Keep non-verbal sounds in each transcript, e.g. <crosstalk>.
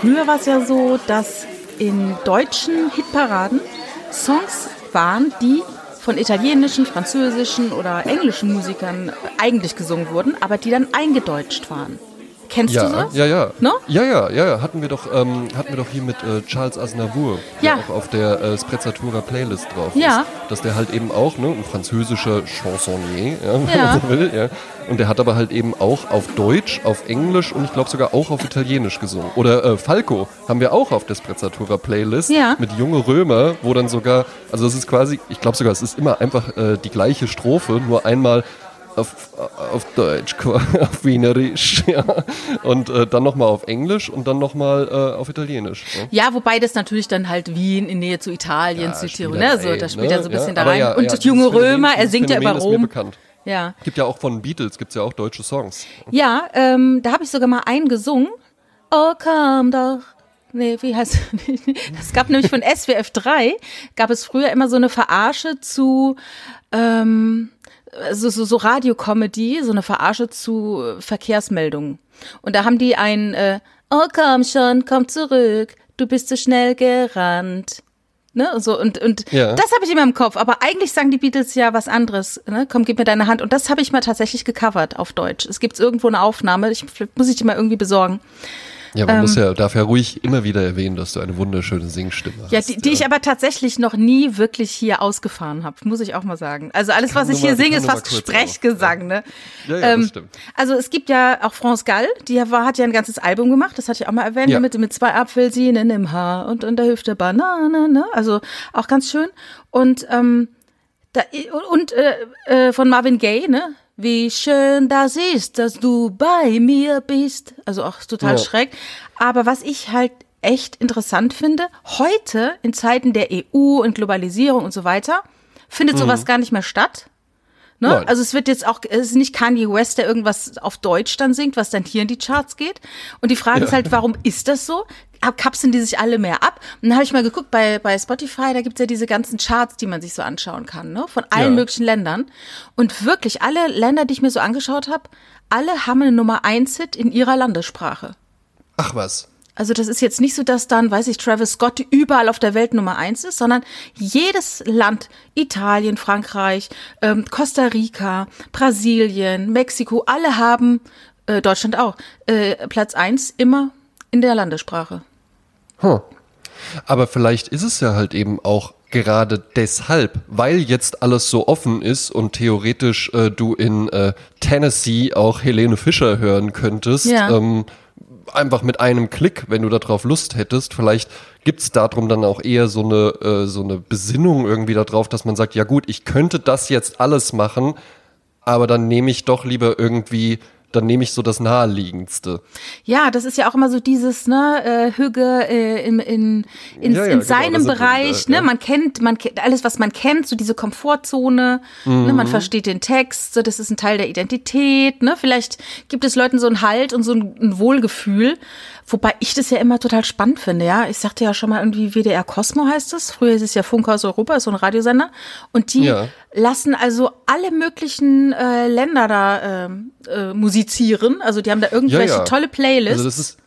früher war es ja so, dass in deutschen Hitparaden Songs waren, die von italienischen, französischen oder englischen Musikern eigentlich gesungen wurden, aber die dann eingedeutscht waren. Kennst ja, du das? Ja, ja. No? Ja, ja, ja, ja. Hatten wir doch, ähm, hatten wir doch hier mit äh, Charles Aznavour, der Ja. auch auf der äh, Sprezzatura Playlist drauf Ja. ist. Dass der halt eben auch, ne, ein französischer Chansonnier, ja, <laughs> wenn man so will, ja. Und der hat aber halt eben auch auf Deutsch, auf Englisch und ich glaube sogar auch auf Italienisch gesungen. Oder äh, Falco haben wir auch auf der Sprezzatura Playlist mit Junge Römer, wo dann sogar, also es ist quasi, ich glaube sogar, es ist immer einfach äh, die gleiche Strophe, nur einmal auf, auf Deutsch, <laughs> auf Wienerisch, ja. Und äh, dann nochmal auf Englisch und dann nochmal äh, auf Italienisch. Ne? Ja, wobei das natürlich dann halt Wien in Nähe zu Italien, Ja, zu Tirol, ja ne? So, rein, das spielt ne? ja so ein bisschen da aber rein. ja, Und ja, das junge Phänomen- Römer, er singt ja über Rom. bekannt. Ja. Gibt ja auch von Beatles, gibt es ja auch deutsche Songs. Ja, ähm, da habe ich sogar mal einen gesungen. Oh, komm doch. Nee, wie heißt <laughs> Es gab nämlich von SWF 3, gab es früher immer so eine Verarsche zu, ähm, so, so, so Radiokomödie, so eine Verarsche zu Verkehrsmeldungen. Und da haben die ein, äh, oh komm schon, komm zurück, du bist zu schnell gerannt. Ne, so, und, und Ja. das habe ich immer im Kopf. Aber eigentlich sagen die Beatles ja was anderes. Ne? Komm, gib mir deine Hand. Und das habe ich mal tatsächlich gecovert auf Deutsch. Es gibt irgendwo eine Aufnahme. Ich, muss ich die mal irgendwie besorgen. Ja, man Ähm. muss ja, darf ja ruhig immer wieder erwähnen, dass du eine wunderschöne Singstimme Ja, hast. die, die ich aber tatsächlich noch nie wirklich hier ausgefahren habe, muss ich auch mal sagen. Also alles, was ich hier mal- die singe, ist fast Sprechgesang, ne? Ja, ja, Ähm, das stimmt. Also es gibt ja auch France Gall, die hat ja ein ganzes Album gemacht, das hatte ich auch mal erwähnt, Ja. mit, mit zwei Apfelsinen im Haar und in der Hüfte Banane, ne? Also auch ganz schön. Und ähm, da, und äh, äh, von Marvin Gaye, ne? Wie schön das ist, dass du bei mir bist. Also auch total Ja. schräg. Aber was ich halt echt interessant finde, heute in Zeiten der EU und Globalisierung und so weiter, findet sowas gar nicht mehr statt. Ne? Nein. Also es wird jetzt auch, es ist nicht Kanye West, der irgendwas auf Deutsch dann singt, was dann hier in die Charts geht. Und die Frage ist halt, warum ist das so? Kapseln die sich alle mehr ab? Und dann habe ich mal geguckt bei, bei Spotify, da gibt's ja diese ganzen Charts, die man sich so anschauen kann, ne? von allen Ja. möglichen Ländern. Und wirklich, alle Länder, die ich mir so angeschaut habe, alle haben eine Nummer 1 Hit in ihrer Landessprache. Ach was. Also das ist jetzt nicht so, dass dann, weiß ich, Travis Scott überall auf der Welt Nummer eins ist, sondern jedes Land, Italien, Frankreich, ähm, Costa Rica, Brasilien, Mexiko, alle haben, äh, Deutschland auch, äh, Platz eins immer in der Landessprache. Hm. Aber vielleicht ist es ja halt eben auch gerade deshalb, weil jetzt alles so offen ist und theoretisch äh, du in äh, Tennessee auch Helene Fischer hören könntest. Ja. Ähm, einfach mit einem Klick, wenn du darauf Lust hättest. Vielleicht gibt's darum dann auch eher so eine, äh, so eine Besinnung irgendwie darauf, dass man sagt, ja gut, ich könnte das jetzt alles machen, aber dann nehme ich doch lieber irgendwie, dann nehme ich so das Naheliegendste. Ja, das ist ja auch immer so dieses, ne, äh, Hüge äh, in, in, in, Ja, ja, in genau, seinem wir Bereich, wieder, ne, ja. man kennt, man kennt alles, was man kennt, so diese Komfortzone, ne, Mhm. man versteht den Text, so das ist ein Teil der Identität, ne, vielleicht gibt es Leuten so einen Halt und so ein, ein Wohlgefühl, wobei ich das ja immer total spannend finde, ja, ich sagte ja schon mal irgendwie WDR Cosmo heißt es, früher hieß es ja Funkhaus Europa, ist so ein Radiosender und die. Lassen also alle möglichen äh, Länder da ähm, äh, musizieren, also die haben da irgendwelche tolle Playlists. Also das ist,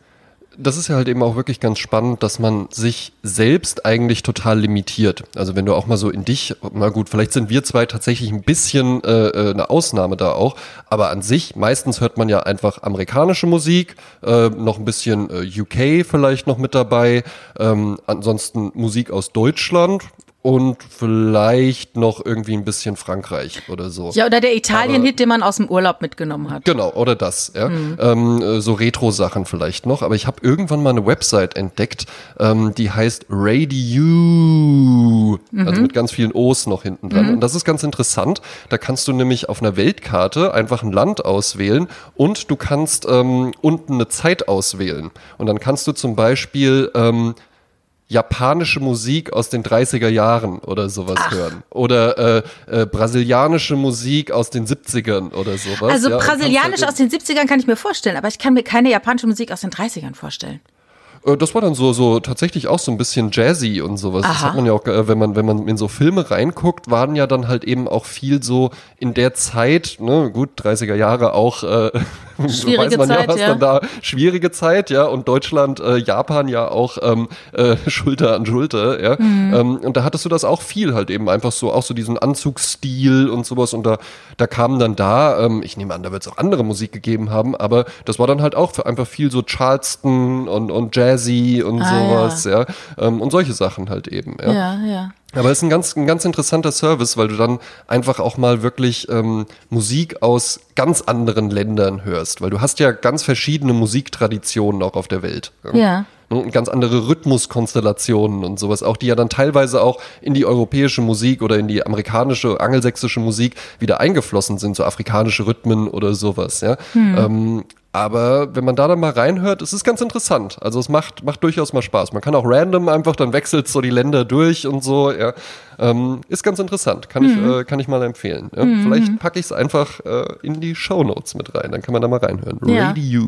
das ist ja halt eben auch wirklich ganz spannend, dass man sich selbst eigentlich total limitiert. Also wenn du auch mal so in dich, na gut, vielleicht sind wir zwei tatsächlich ein bisschen äh, äh, eine Ausnahme da auch, aber an sich, meistens hört man ja einfach amerikanische Musik, äh, noch ein bisschen äh, UK vielleicht noch mit dabei, ähm, ansonsten Musik aus Deutschland und vielleicht noch irgendwie ein bisschen Frankreich oder so. Ja, oder der Italien-Hit, den man aus dem Urlaub mitgenommen hat. Genau, oder das, ja. Ähm, äh, so Retro-Sachen vielleicht noch. Aber ich habe irgendwann mal eine Website entdeckt, ähm, die heißt Radio, also mit ganz vielen O's noch hinten dran. Und das ist ganz interessant. Da kannst du nämlich auf einer Weltkarte einfach ein Land auswählen und du kannst ähm, unten eine Zeit auswählen. Und dann kannst du zum Beispiel ähm, japanische Musik aus den 30er Jahren oder sowas hören. Oder äh, äh, brasilianische Musik aus den 70ern oder sowas. Also ja, brasilianisch halt aus den 70ern kann ich mir vorstellen, aber ich kann mir keine japanische Musik aus den 30ern vorstellen. Äh, Das war dann so, so tatsächlich auch so ein bisschen jazzy und sowas. Das Aha. hat man ja auch, äh, wenn man, wenn man in so Filme reinguckt, waren ja dann halt eben auch viel so in der Zeit, ne, gut, 30er Jahre auch äh, <laughs> Schwierige weiß man Zeit, ja, was ja. dann da schwierige Zeit, ja, und Deutschland, äh, Japan ja auch ähm, äh, <laughs> Schulter an Schulter, ja. Mhm. Ähm, und da hattest du das auch viel halt eben einfach so, auch so diesen Anzugsstil und sowas. Und da, da kamen dann da, ähm, ich nehme an, da wird es auch andere Musik gegeben haben, aber das war dann halt auch für einfach viel so Charleston und, und Jazzy und Ah, sowas, ja. Ähm, und solche Sachen halt eben, ja. Ja, ja. Aber es ist ein ganz, ein ganz interessanter Service, weil du dann einfach auch mal wirklich ähm, Musik aus ganz anderen Ländern hörst, weil du hast ja ganz verschiedene Musiktraditionen auch auf der Welt. Ja. Und ganz andere Rhythmuskonstellationen und sowas auch, die ja dann teilweise auch in die europäische Musik oder in die amerikanische, angelsächsische Musik wieder eingeflossen sind, so afrikanische Rhythmen oder sowas, ja. Ähm, aber wenn man da dann mal reinhört, es ist ganz interessant. Also es macht, macht durchaus mal Spaß. Man kann auch random einfach, dann wechselt so die Länder durch und so, ja. Ähm, ist ganz interessant. Kann, ich, äh, kann ich mal empfehlen. Ja? Vielleicht packe ich es einfach äh, in die Show Notes mit rein. Dann kann man da mal reinhören. Ja. Radio.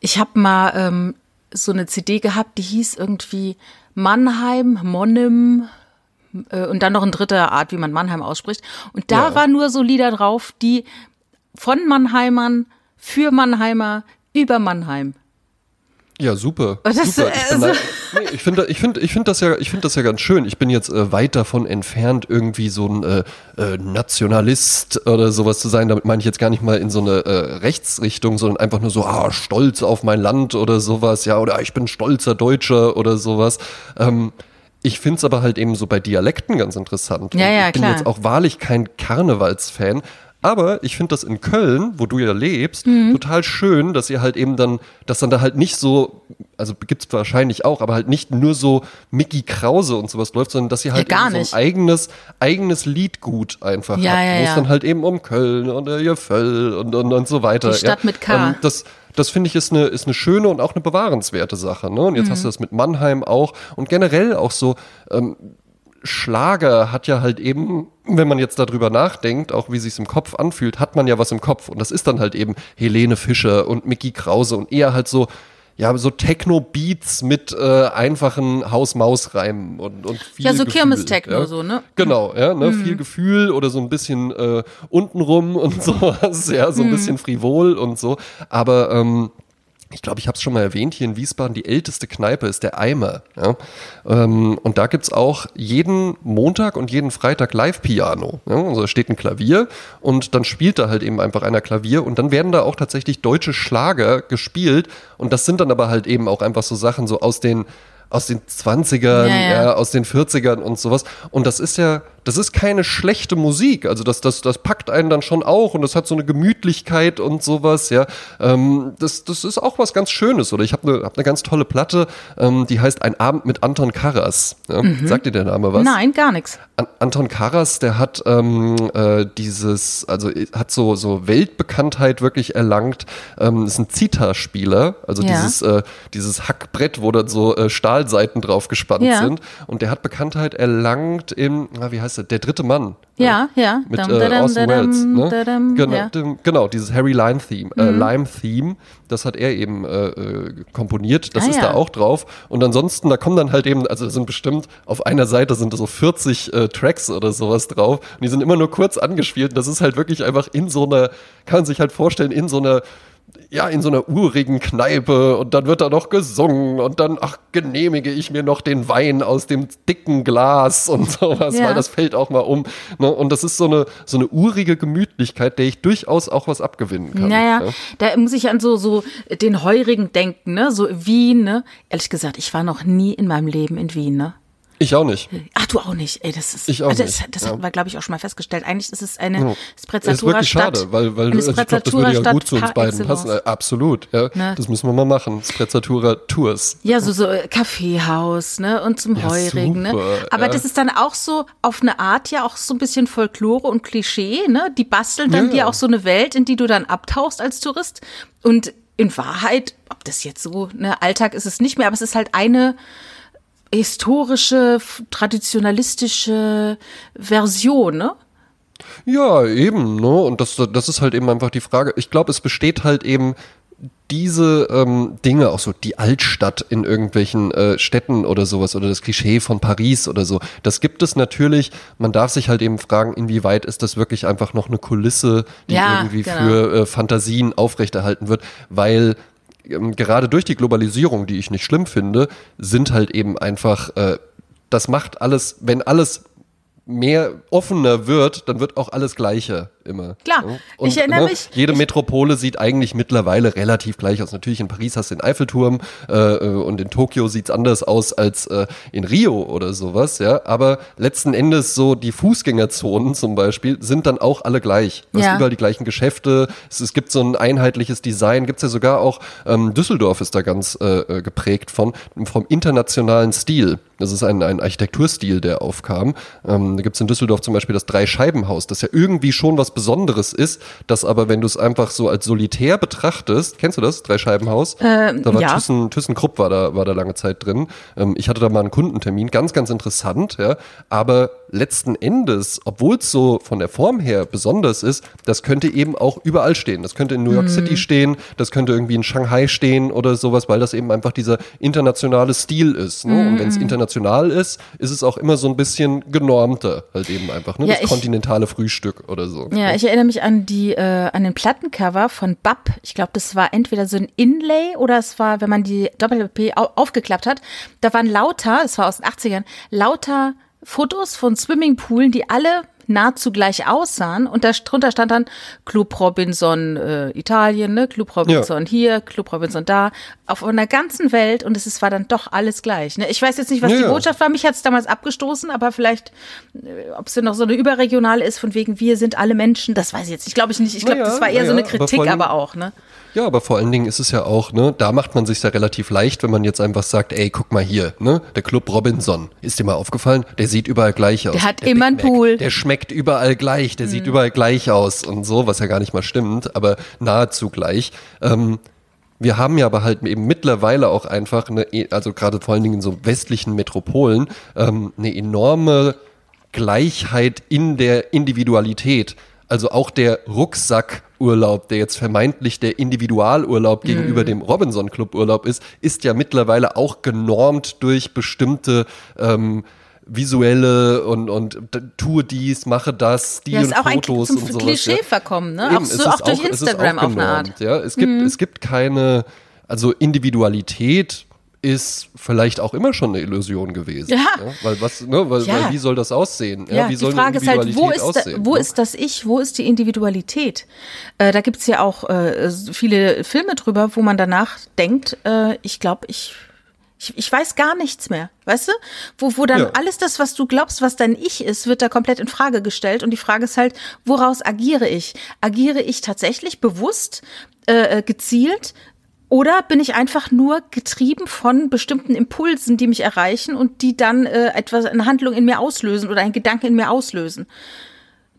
Ich habe mal ähm, so eine CD gehabt, die hieß irgendwie Mannheim, Monnim äh, und dann noch ein dritter Art, wie man Mannheim ausspricht. Und da Ja. waren nur so Lieder drauf, die von Mannheimern, für Mannheimer, über Mannheim. Ja, super. Das super. Ich, also- da- <laughs> nee, ich finde ich find, ich find das, ja, ich find das ja ganz schön. Ich bin jetzt äh, weit davon entfernt, irgendwie so ein äh, äh, Nationalist oder sowas zu sein. Damit meine ich jetzt gar nicht mal in so eine äh, Rechtsrichtung, sondern einfach nur so, ah, stolz auf mein Land oder sowas, ja, oder ah, ich bin stolzer Deutscher oder sowas. Ähm, ich finde es aber halt eben so bei Dialekten ganz interessant. Ja, ja, ich bin klar. jetzt auch wahrlich kein Karnevalsfan. Aber ich finde das in Köln, wo du ja lebst, Mhm. total schön, dass ihr halt eben dann, dass dann da halt nicht so, also gibt's wahrscheinlich auch, aber halt nicht nur so Mickey Krause und sowas läuft, sondern dass ihr halt Ja, eben so nicht. ein eigenes, eigenes Liedgut einfach Ja, habt, ja, wo es ja. dann halt eben um Köln und äh, Jöffel und, und, und so weiter. Die Stadt mit K. Ähm, das, das finde ich ist eine, ist eine schöne und auch eine bewahrenswerte Sache. Ne? Und jetzt Mhm. hast du das mit Mannheim auch und generell auch so, ähm, Schlager hat ja halt eben, wenn man jetzt darüber nachdenkt, auch wie sich's im Kopf anfühlt, hat man ja was im Kopf. Und das ist dann halt eben Helene Fischer und Mickey Krause und eher halt so, ja, so Techno-Beats mit äh, einfachen Haus-Maus-Reimen und, und viel Ja, so Kirmes-Techno ja. so, ne? Genau, ja, ne, viel Gefühl oder so ein bisschen äh, untenrum und <laughs> sowas, ja, so ein bisschen frivol und so. Aber ähm, ich glaube, ich habe es schon mal erwähnt, hier in Wiesbaden, die älteste Kneipe ist der Eimer. Ja? Ähm, und da gibt's auch jeden Montag und jeden Freitag Live-Piano. Ja? Also da steht ein Klavier und dann spielt da halt eben einfach einer Klavier und dann werden da auch tatsächlich deutsche Schlager gespielt und das sind dann aber halt eben auch einfach so Sachen so aus den aus den 20ern, Ja, ja. ja, aus den 40ern und sowas. Und das ist ja, das ist keine schlechte Musik. Also das, das, das packt einen dann schon auch und das hat so eine Gemütlichkeit und sowas, ja. Ähm, das, das ist auch was ganz Schönes. Oder ich habe eine hab ne ganz tolle Platte, ähm, die heißt Ein Abend mit Anton Karas. Ja? Sagt dir der Name was? Nein, gar nichts. An Anton Karas, der hat ähm, äh, dieses, also äh, hat so, so Weltbekanntheit wirklich erlangt. Ähm, ist ein Zitherspieler, also Ja. dieses, äh, dieses Hackbrett, wo dann so äh, Stahlseiten drauf gespannt Ja. sind. Und der hat Bekanntheit erlangt im, na, wie heißt der, der dritte Mann. Ja, ja. Mit Dam, äh, Orson Welles. Ne? Genau, ja. Mhm. genau, dieses Harry Lime Theme, äh, Lime Theme, das hat er eben äh, äh, komponiert. Das Ah, ist ja. da auch drauf. Und ansonsten, da kommen dann halt eben, also es sind bestimmt auf einer Seite sind so 40 äh, Tracks oder sowas drauf. Und die sind immer nur kurz angespielt. Das ist halt wirklich einfach in so einer, kann man sich halt vorstellen, in so einer ja, in so einer urigen Kneipe und dann wird da noch gesungen und dann, ach, genehmige ich mir noch den Wein aus dem dicken Glas und <laughs> sowas, Ja. weil das fällt auch mal um. Ne? Und das ist so eine, so eine urige Gemütlichkeit, der ich durchaus auch was abgewinnen kann. Naja, ne? da muss ich an so, so den Heurigen denken, ne? So Wien, ne? Ehrlich gesagt, ich war noch nie in meinem Leben in Wien, ne? Ich auch nicht. Ach, du auch nicht. Ey, das ist, Ich auch also das, nicht, das ja. haben wir, glaube ich, auch schon mal festgestellt. Eigentlich ist es eine Ja. Sprezzatura ist wirklich Stadt. schade, weil, weil also ich glaube, das würde ja Sprezzatura gut zu uns Stadt beiden passen. excellence. Äh, Absolut, ja. Ne? Das müssen wir mal machen. Sprezzatura Tours. Ja, so, so äh, Kaffeehaus, ne? Und zum Ja, Heurigen, ne? Aber das ist dann auch so auf eine Art ja auch so ein bisschen Folklore und Klischee, ne? Die basteln dann dir auch so eine Welt, in die du dann abtauchst als Tourist. Und in Wahrheit, ob das jetzt so, ne, Alltag ist es nicht mehr, aber es ist halt eine historische, traditionalistische Version, ne? Ja, eben, ne? Und das, das ist halt eben einfach die Frage. Ich glaube, es besteht halt eben diese ähm, Dinge, auch so die Altstadt in irgendwelchen äh, Städten oder sowas oder das Klischee von Paris oder so, das gibt es natürlich. Man darf sich halt eben fragen, inwieweit ist das wirklich einfach noch eine Kulisse, die Ja, irgendwie genau. für äh, Fantasien aufrechterhalten wird, weil gerade durch die Globalisierung, die ich nicht schlimm finde, sind halt eben einfach, äh, das macht alles, wenn alles mehr offener wird, dann wird auch alles gleicher immer. Klar. Ja? Ich erinnere mich- Jede Metropole sieht eigentlich mittlerweile relativ gleich aus. Natürlich in Paris hast du den Eiffelturm äh, äh, und in Tokio sieht's anders aus als äh, in Rio oder sowas, ja. Aber letzten Endes so die Fußgängerzonen zum Beispiel sind dann auch alle gleich. Du Ja. hast überall die gleichen Geschäfte. Es, es gibt so ein einheitliches Design. Gibt's ja sogar auch, ähm, Düsseldorf ist da ganz äh, äh, geprägt von, vom internationalen Stil. Das ist ein, ein Architekturstil, der aufkam. Ähm, da gibt's in Düsseldorf zum Beispiel das Dreischeibenhaus, das ja irgendwie schon was Besonderes ist, das aber, wenn du es einfach so als solitär betrachtest, kennst du das, Dreischeibenhaus? Ähm, da war ja. Thyssen, ThyssenKrupp war da, war da lange Zeit drin. Ähm, ich hatte da mal einen Kundentermin, ganz, ganz interessant, ja. Aber letzten Endes, obwohl es so von der Form her besonders ist, das könnte eben auch überall stehen. Das könnte in New York Mhm. City stehen, das könnte irgendwie in Shanghai stehen oder sowas, weil das eben einfach dieser internationale Stil ist. Ne? Und wenn Mhm. es international ist, ist es auch immer so ein bisschen genormter, halt eben einfach. Ne? Ja, das ich- kontinentale Frühstück oder so. Ja, ich erinnere mich an die äh, an den Plattencover von Bab. Ich glaube, das war entweder so ein Inlay oder es war, wenn man die Doppel-LP au aufgeklappt hat, da waren lauter, es war aus den 80ern, lauter Fotos von Swimmingpoolen, die alle nahezu gleich aussahen und da drunter stand dann Club Robinson äh, Italien, ne, Club Robinson hier, Club Robinson da, auf einer ganzen Welt und es ist, war dann doch alles gleich. Ne? Ich weiß jetzt nicht, was Ja, die ja. Botschaft war, mich hat es damals abgestoßen, aber vielleicht äh, ob es denn noch so eine überregionale ist, von wegen wir sind alle Menschen, das weiß ich jetzt nicht. Glaube ich nicht. Ich glaube, das war eher so eine aber Kritik, allem- aber auch, ne? Ja, aber vor allen Dingen ist es ja auch, ne, da macht man sich ja relativ leicht, wenn man jetzt einfach sagt, ey, guck mal hier, ne, der Club Robinson, ist dir mal aufgefallen? Der sieht überall gleich aus. Der hat Big immer einen Pool. Der schmeckt überall gleich, der sieht überall gleich aus und so, was ja gar nicht mal stimmt, aber nahezu gleich. Ähm, wir haben ja aber halt eben mittlerweile auch einfach eine, also gerade vor allen Dingen in so westlichen Metropolen, ähm, eine enorme Gleichheit in der Individualität. Also auch der Rucksackurlaub, der jetzt vermeintlich der Individualurlaub gegenüber dem Robinson Club Urlaub ist, ist ja mittlerweile auch genormt durch bestimmte ähm, visuelle und und tue dies, mache das, die Ja, und auch Fotos und sowas. Klischee ja. verkommen, ne? Eben, auch es so, auch durch es ist Instagram auch auf eine Art. Mhm. Ja, es gibt, es gibt keine, also Individualität ist vielleicht auch immer schon eine Illusion gewesen. Ja. Weil was, ne, weil, Ja. weil wie soll das aussehen? Ja, wie die soll Frage eine ist halt, wo ist, da, aussehen? wo ne? ist das Ich, wo ist die Individualität? Äh, da gibt's ja auch äh, viele Filme drüber, wo man danach denkt, äh, ich glaube, ich, ich, ich weiß gar nichts mehr, weißt du? Wo, wo dann Ja. alles das, was du glaubst, was dein Ich ist, wird da komplett in Frage gestellt. Und die Frage ist halt, woraus agiere ich? Agiere ich tatsächlich bewusst, äh, äh, gezielt? Oder bin ich einfach nur getrieben von bestimmten Impulsen, die mich erreichen und die dann äh, etwas, eine Handlung in mir auslösen oder einen Gedanken in mir auslösen?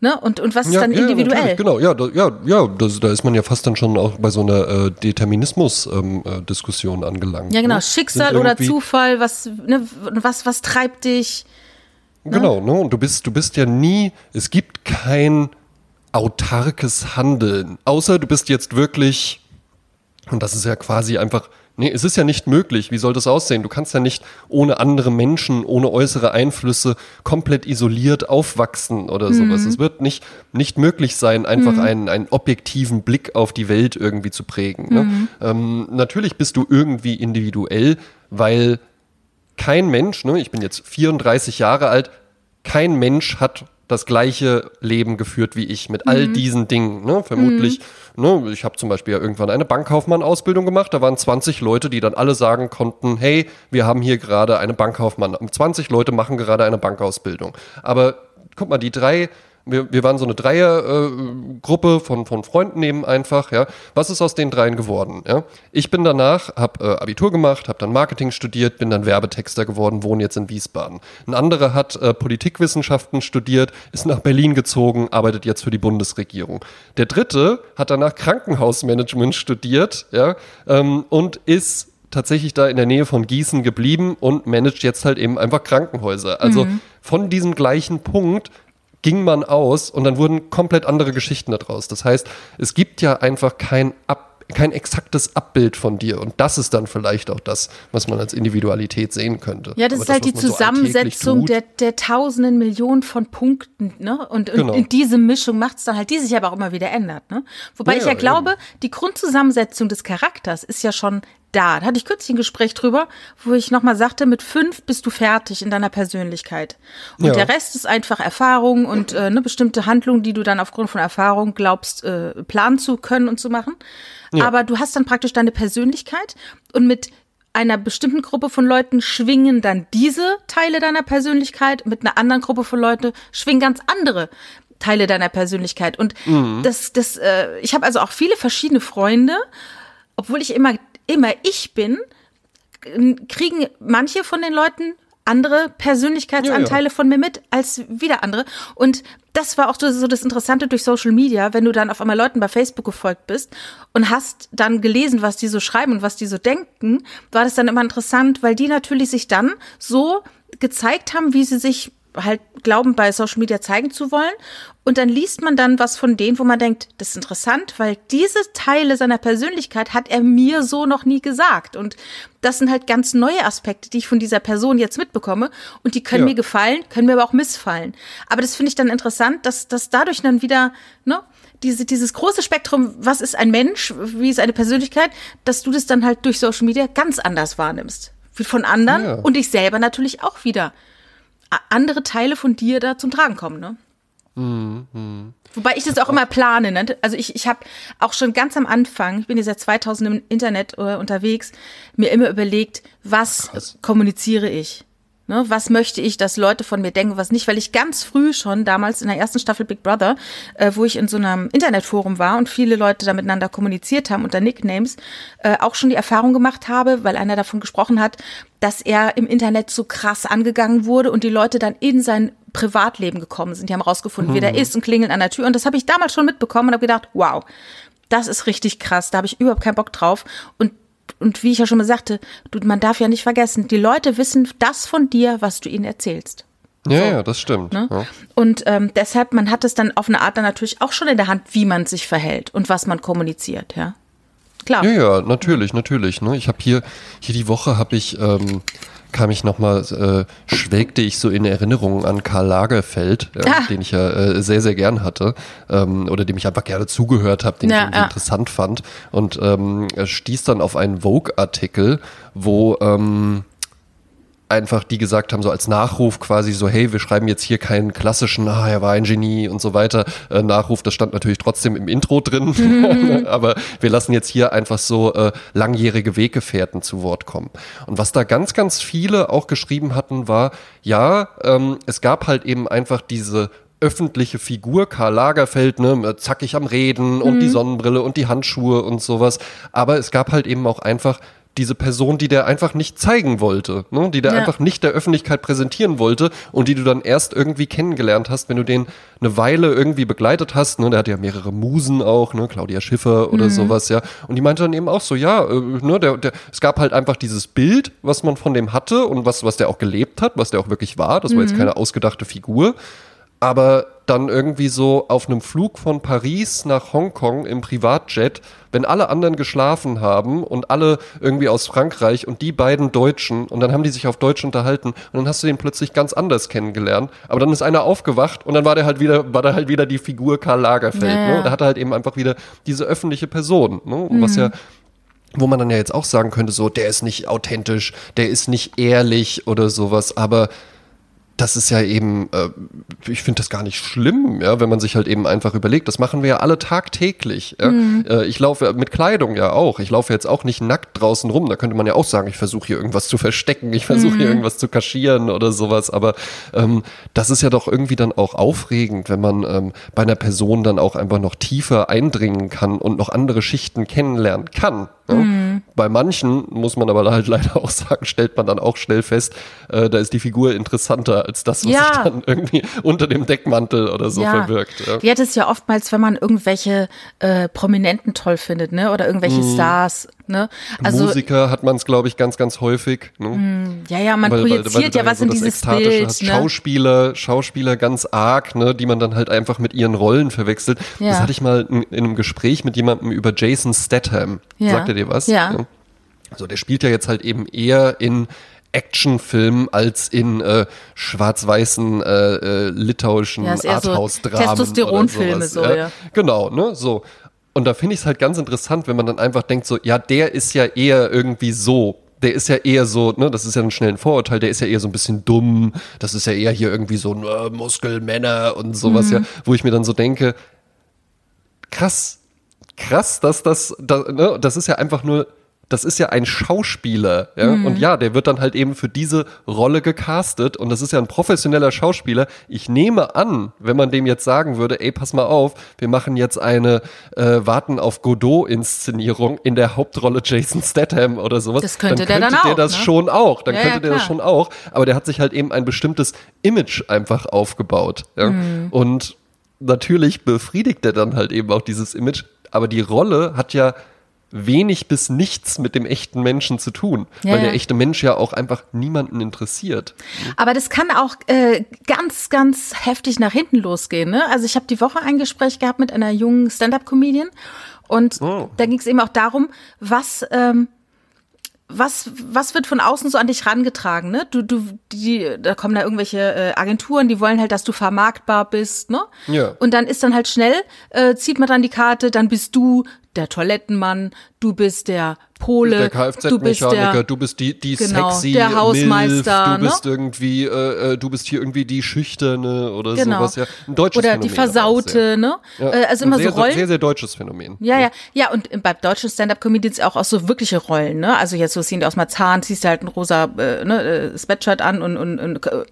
Ne? Und, und was ist dann individuell? genau, ja, da, ja, ja das, da ist man ja fast dann schon auch bei so einer äh, Determinismus-Diskussion angelangt. Ja, genau. ne? Schicksal oder Zufall, was, ne, was, was treibt dich? Genau, ne? Und du bist, du bist ja nie, es gibt kein autarkes Handeln, außer du bist jetzt wirklich, und das ist ja quasi einfach, nee, es ist ja nicht möglich. Wie soll das aussehen? Du kannst ja nicht ohne andere Menschen, ohne äußere Einflüsse komplett isoliert aufwachsen oder sowas. Es wird nicht, nicht möglich sein, einfach einen, einen objektiven Blick auf die Welt irgendwie zu prägen. Ne? Ähm, natürlich bist du irgendwie individuell, weil kein Mensch, ne, ich bin jetzt 34 Jahre alt, kein Mensch hat das gleiche Leben geführt wie ich mit all diesen Dingen. Ne? Vermutlich, ne, ich habe zum Beispiel ja irgendwann eine Bankkaufmann-Ausbildung gemacht, da waren 20 Leute, die dann alle sagen konnten, hey, wir haben hier gerade eine Bankkaufmann. 20 Leute machen gerade eine Bankausbildung. Aber guck mal, die drei wir, wir waren so eine Dreiergruppe von, von Freunden eben einfach, ja. Was ist aus den dreien geworden, ja? Ich bin danach, habe äh, Abitur gemacht, habe dann Marketing studiert, bin dann Werbetexter geworden, wohne jetzt in Wiesbaden. Ein anderer hat äh, Politikwissenschaften studiert, ist nach Berlin gezogen, arbeitet jetzt für die Bundesregierung. Der dritte hat danach Krankenhausmanagement studiert, ja, ähm, und ist tatsächlich da in der Nähe von Gießen geblieben und managt jetzt halt eben einfach Krankenhäuser. Also von diesem gleichen Punkt ging man aus und dann wurden komplett andere Geschichten daraus. Das heißt, es gibt ja einfach kein ab kein exaktes Abbild von dir. Und das ist dann vielleicht auch das, was man als Individualität sehen könnte. Ja, das Aber ist halt die man so Zusammensetzung tut- der, der tausenden Millionen von Punkten, ne? Und, und Genau. in diese Mischung macht es dann halt, die sich aber auch immer wieder ändert, ne? Wobei Ja, ich ja ja, glaube, die Grundzusammensetzung des Charakters ist ja schon da. Da hatte ich kürzlich ein Gespräch drüber, wo ich nochmal sagte, mit fünf bist du fertig in deiner Persönlichkeit. Und Ja. der Rest ist einfach Erfahrung und äh, eine bestimmte Handlung, die du dann aufgrund von Erfahrung glaubst, äh, planen zu können und zu machen. Aber du hast dann praktisch deine Persönlichkeit und mit einer bestimmten Gruppe von Leuten schwingen dann diese Teile deiner Persönlichkeit, mit einer anderen Gruppe von Leuten schwingen ganz andere Teile deiner Persönlichkeit. Und das, das, äh, ich habe also auch viele verschiedene Freunde, obwohl ich immer, immer ich bin, kriegen manche von den Leuten andere Persönlichkeitsanteile von mir mit als wieder andere. Und das war auch so so das Interessante durch Social Media, wenn du dann auf einmal Leuten bei Facebook gefolgt bist und hast dann gelesen, was die so schreiben und was die so denken, war das dann immer interessant, weil die natürlich sich dann so gezeigt haben, wie sie sich halt glauben, bei Social Media zeigen zu wollen. Und dann liest man dann was von denen, wo man denkt, das ist interessant, weil diese Teile seiner Persönlichkeit hat er mir so noch nie gesagt. Und das sind halt ganz neue Aspekte, die ich von dieser Person jetzt mitbekomme. Und die können Ja. mir gefallen, können mir aber auch missfallen. Aber das finde ich dann interessant, dass, dass dadurch dann wieder, ne, diese, dieses große Spektrum, was ist ein Mensch, wie ist eine Persönlichkeit, dass du das dann halt durch Social Media ganz anders wahrnimmst. Wie von anderen Ja. und ich selber natürlich auch wieder andere Teile von dir da zum Tragen kommen, ne? Wobei ich das auch immer plane. Ne? Also ich, ich habe auch schon ganz am Anfang, ich bin ja seit 2000 im Internet äh, unterwegs, mir immer überlegt, was Krass. kommuniziere ich? Ne? Was möchte ich, dass Leute von mir denken, was nicht? Weil ich ganz früh schon, damals in der ersten Staffel Big Brother, äh, wo ich in so einem Internetforum war und viele Leute da miteinander kommuniziert haben unter Nicknames, äh, auch schon die Erfahrung gemacht habe, weil einer davon gesprochen hat, dass er im Internet so krass angegangen wurde und die Leute dann in sein Privatleben gekommen sind. Die haben rausgefunden, wer der ist und klingeln an der Tür. Und das habe ich damals schon mitbekommen und habe gedacht, wow, das ist richtig krass, da habe ich überhaupt keinen Bock drauf. Und, und wie ich ja schon mal sagte, du, man darf ja nicht vergessen, die Leute wissen das von dir, was du ihnen erzählst. Ja, ja, das stimmt. Ne? Ja. Und ähm, deshalb, man hat es dann auf eine Art dann natürlich auch schon in der Hand, wie man sich verhält und was man kommuniziert, ja. Klar. Ja, ja, natürlich, natürlich. Ne? Ich habe hier, hier die Woche habe ich, ähm, kam ich nochmal, äh, schwelgte ich so in Erinnerungen an Karl Lagerfeld, äh, Ah. den ich ja äh, sehr, sehr gern hatte, ähm, oder dem ich einfach gerne zugehört habe, den Ja, ich irgendwie ja. interessant fand. Und ähm, stieß dann auf einen Vogue-Artikel, wo ähm, einfach die gesagt haben, so als Nachruf quasi so, hey, wir schreiben jetzt hier keinen klassischen, ah, er war ein Genie und so weiter, äh, Nachruf, das stand natürlich trotzdem im Intro drin, <laughs> <laughs> aber wir lassen jetzt hier einfach so äh, langjährige Weggefährten zu Wort kommen. Und was da ganz, ganz viele auch geschrieben hatten, war, ja, ähm, es gab halt eben einfach diese öffentliche Figur, Karl Lagerfeld, ne, zackig am Reden und die Sonnenbrille und die Handschuhe und sowas. Aber es gab halt eben auch einfach diese Person, die der einfach nicht zeigen wollte, ne? die der Ja. einfach nicht der Öffentlichkeit präsentieren wollte und die du dann erst irgendwie kennengelernt hast, wenn du den eine Weile irgendwie begleitet hast. Ne? Der hatte ja mehrere Musen auch, ne? Claudia Schiffer oder sowas, ja. Und die meinte dann eben auch so, ja, äh, ne, der, der, es gab halt einfach dieses Bild, was man von dem hatte und was, was der auch gelebt hat, was der auch wirklich war. Das war jetzt keine ausgedachte Figur. Aber dann irgendwie so auf einem Flug von Paris nach Hongkong im Privatjet, wenn alle anderen geschlafen haben und alle irgendwie aus Frankreich und die beiden Deutschen und dann haben die sich auf Deutsch unterhalten und dann hast du den plötzlich ganz anders kennengelernt. Aber dann ist einer aufgewacht und dann war der halt wieder, war da halt wieder die Figur Karl Lagerfeld. Ja, ja. Ne? Da hat er halt eben einfach wieder diese öffentliche Person. Ne? Und was ja wo man dann ja jetzt auch sagen könnte, so, der ist nicht authentisch, der ist nicht ehrlich oder sowas, aber das ist ja eben, äh, ich finde das gar nicht schlimm, ja, wenn man sich halt eben einfach überlegt, das machen wir ja alle tagtäglich. Ja? Äh, ich laufe mit Kleidung ja auch. Ich laufe jetzt auch nicht nackt draußen rum. Da könnte man ja auch sagen, ich versuche hier irgendwas zu verstecken, ich versuche hier irgendwas zu kaschieren oder sowas. Aber ähm, das ist ja doch irgendwie dann auch aufregend, wenn man ähm, bei einer Person dann auch einfach noch tiefer eindringen kann und noch andere Schichten kennenlernen kann. Ja? Bei manchen muss man aber halt <laughs> leider auch sagen, stellt man dann auch schnell fest, äh, da ist die Figur interessanter als das, was Ja. sich dann irgendwie <laughs> unter dem Deckmantel oder so Ja. verbirgt. Ja. Die hat es ja oftmals, wenn man irgendwelche äh, Prominenten toll findet, ne? Oder irgendwelche Mhm. Stars, ne? Also Musiker hat man es, glaube ich, ganz, ganz häufig. Ne? ja, ja, man Weil- weil- weil projiziert du ja was so in dieses Bild, hast. ne? Schauspieler, Schauspieler ganz arg, ne, die man dann halt einfach mit ihren Rollen verwechselt. Ja. Das hatte ich mal in, in einem Gespräch mit jemandem über Jason Statham. Ja. Sagt er dir was? Ja. So, der spielt ja jetzt halt eben eher in Actionfilmen als in äh, schwarz-weißen äh, äh, litauischen Ja, eher so Arthouse-Dramen. Testosteronfilme so, sowas, ja. Genau, ne, so. Und da finde ich es halt ganz interessant, wenn man dann einfach denkt so, ja, der ist ja eher irgendwie so. Der ist ja eher so, ne, das ist ja ein schnell ein Vorurteil, der ist ja eher so ein bisschen dumm, das ist ja eher hier irgendwie so äh, Muskelmänner und sowas, Mhm. ja, wo ich mir dann so denke, krass, krass, dass das, da, ne, das ist ja einfach nur, das ist ja ein Schauspieler, ja, Mhm. und ja, der wird dann halt eben für diese Rolle gecastet und das ist ja ein professioneller Schauspieler. Ich nehme an, wenn man dem jetzt sagen würde, ey, pass mal auf, wir machen jetzt eine äh, Warten auf Godot-Inszenierung in der Hauptrolle Jason Statham oder sowas, Das könnte dann der könnte dann der auch, das ne? schon auch, dann Ja, könnte ja, der das schon auch, aber der hat sich halt eben ein bestimmtes Image einfach aufgebaut, ja, Mhm. und natürlich befriedigt er dann halt eben auch dieses Image, aber die Rolle hat ja wenig bis nichts mit dem echten Menschen zu tun, Ja, weil der ja. echte Mensch ja auch einfach niemanden interessiert. Aber das kann auch äh, ganz, ganz heftig nach hinten losgehen. Ne? Also ich habe die Woche ein Gespräch gehabt mit einer jungen Stand-up-Comedian und Oh. da ging es eben auch darum, was ähm, was, was wird von außen so an dich rangetragen, ne? Du, du, die, da kommen da irgendwelche äh, Agenturen, die wollen halt, dass du vermarktbar bist, ne? Ja. Und dann ist dann halt schnell, äh, zieht man dann die Karte, dann bist du der Toilettenmann, du bist der Pole, der Kfz-Mechaniker, du bist die, die Genau, sexy der Hausmeister, Milf, du ne? bist irgendwie, äh, äh, du bist hier irgendwie die Schüchterne oder Genau. sowas. Ja, ein deutsches oder Phänomen. die Versaute, ne? Ja, Äh, also immer sehr, so Rollen. Sehr, sehr deutsches Phänomen. Ja, ja, ja, und bei deutschen Stand-Up-Comedians auch, auch so wirkliche Rollen, ne? Also jetzt so Szene aus Marzahn, ziehst du halt ein rosa äh, ne, äh, Sweatshirt an und, und, und, äh,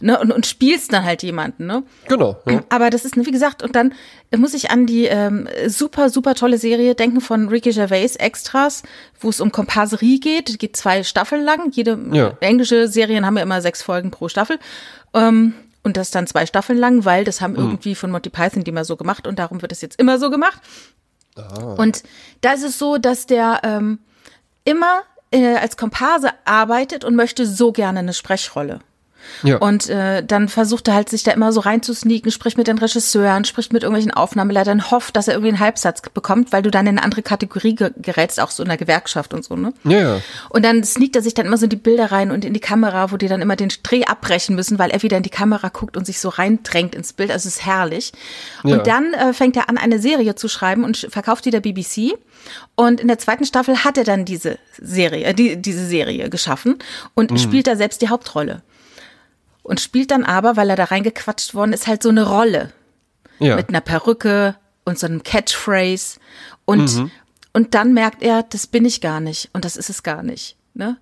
ne, und, und spielst dann halt jemanden, ne? Genau. Ja. Aber das ist, wie gesagt, und dann muss ich an die ähm, super, super tolle Serie denken von Ricky Gervais, Extras, wo es um Komparserie geht. Geht zwei Staffeln lang. Jede Ja. englische Serien haben ja immer sechs Folgen pro Staffel. Ähm, und das dann zwei Staffeln lang, weil das haben irgendwie von Monty Python die mal so gemacht und darum wird es jetzt immer so gemacht. Und da ist es so, dass der ähm, immer äh, als Komparse arbeitet und möchte so gerne eine Sprechrolle. Ja. Und äh, dann versucht er halt sich da immer so reinzusneaken, spricht mit den Regisseuren, spricht mit irgendwelchen Aufnahmeleitern, hofft, dass er irgendwie einen Halbsatz bekommt, weil du dann in eine andere Kategorie ge gerätst, auch so in der Gewerkschaft und so, ne? ja. Und dann sneakt er sich dann immer so in die Bilder rein und in die Kamera, wo die dann immer den Dreh abbrechen müssen, weil er wieder in die Kamera guckt und sich so reindrängt ins Bild. Also es ist herrlich. Ja. Und dann äh, fängt er an, eine Serie zu schreiben und verkauft die der BBC. Und in der zweiten Staffel hat er dann diese Serie, äh, die, diese Serie geschaffen und Mhm. spielt da selbst die Hauptrolle. Und spielt dann aber, weil er da reingequatscht worden ist, halt so eine Rolle ja. mit einer Perücke und so einem Catchphrase. Und, Mhm. und dann merkt er, das bin ich gar nicht und das ist es gar nicht. Ne?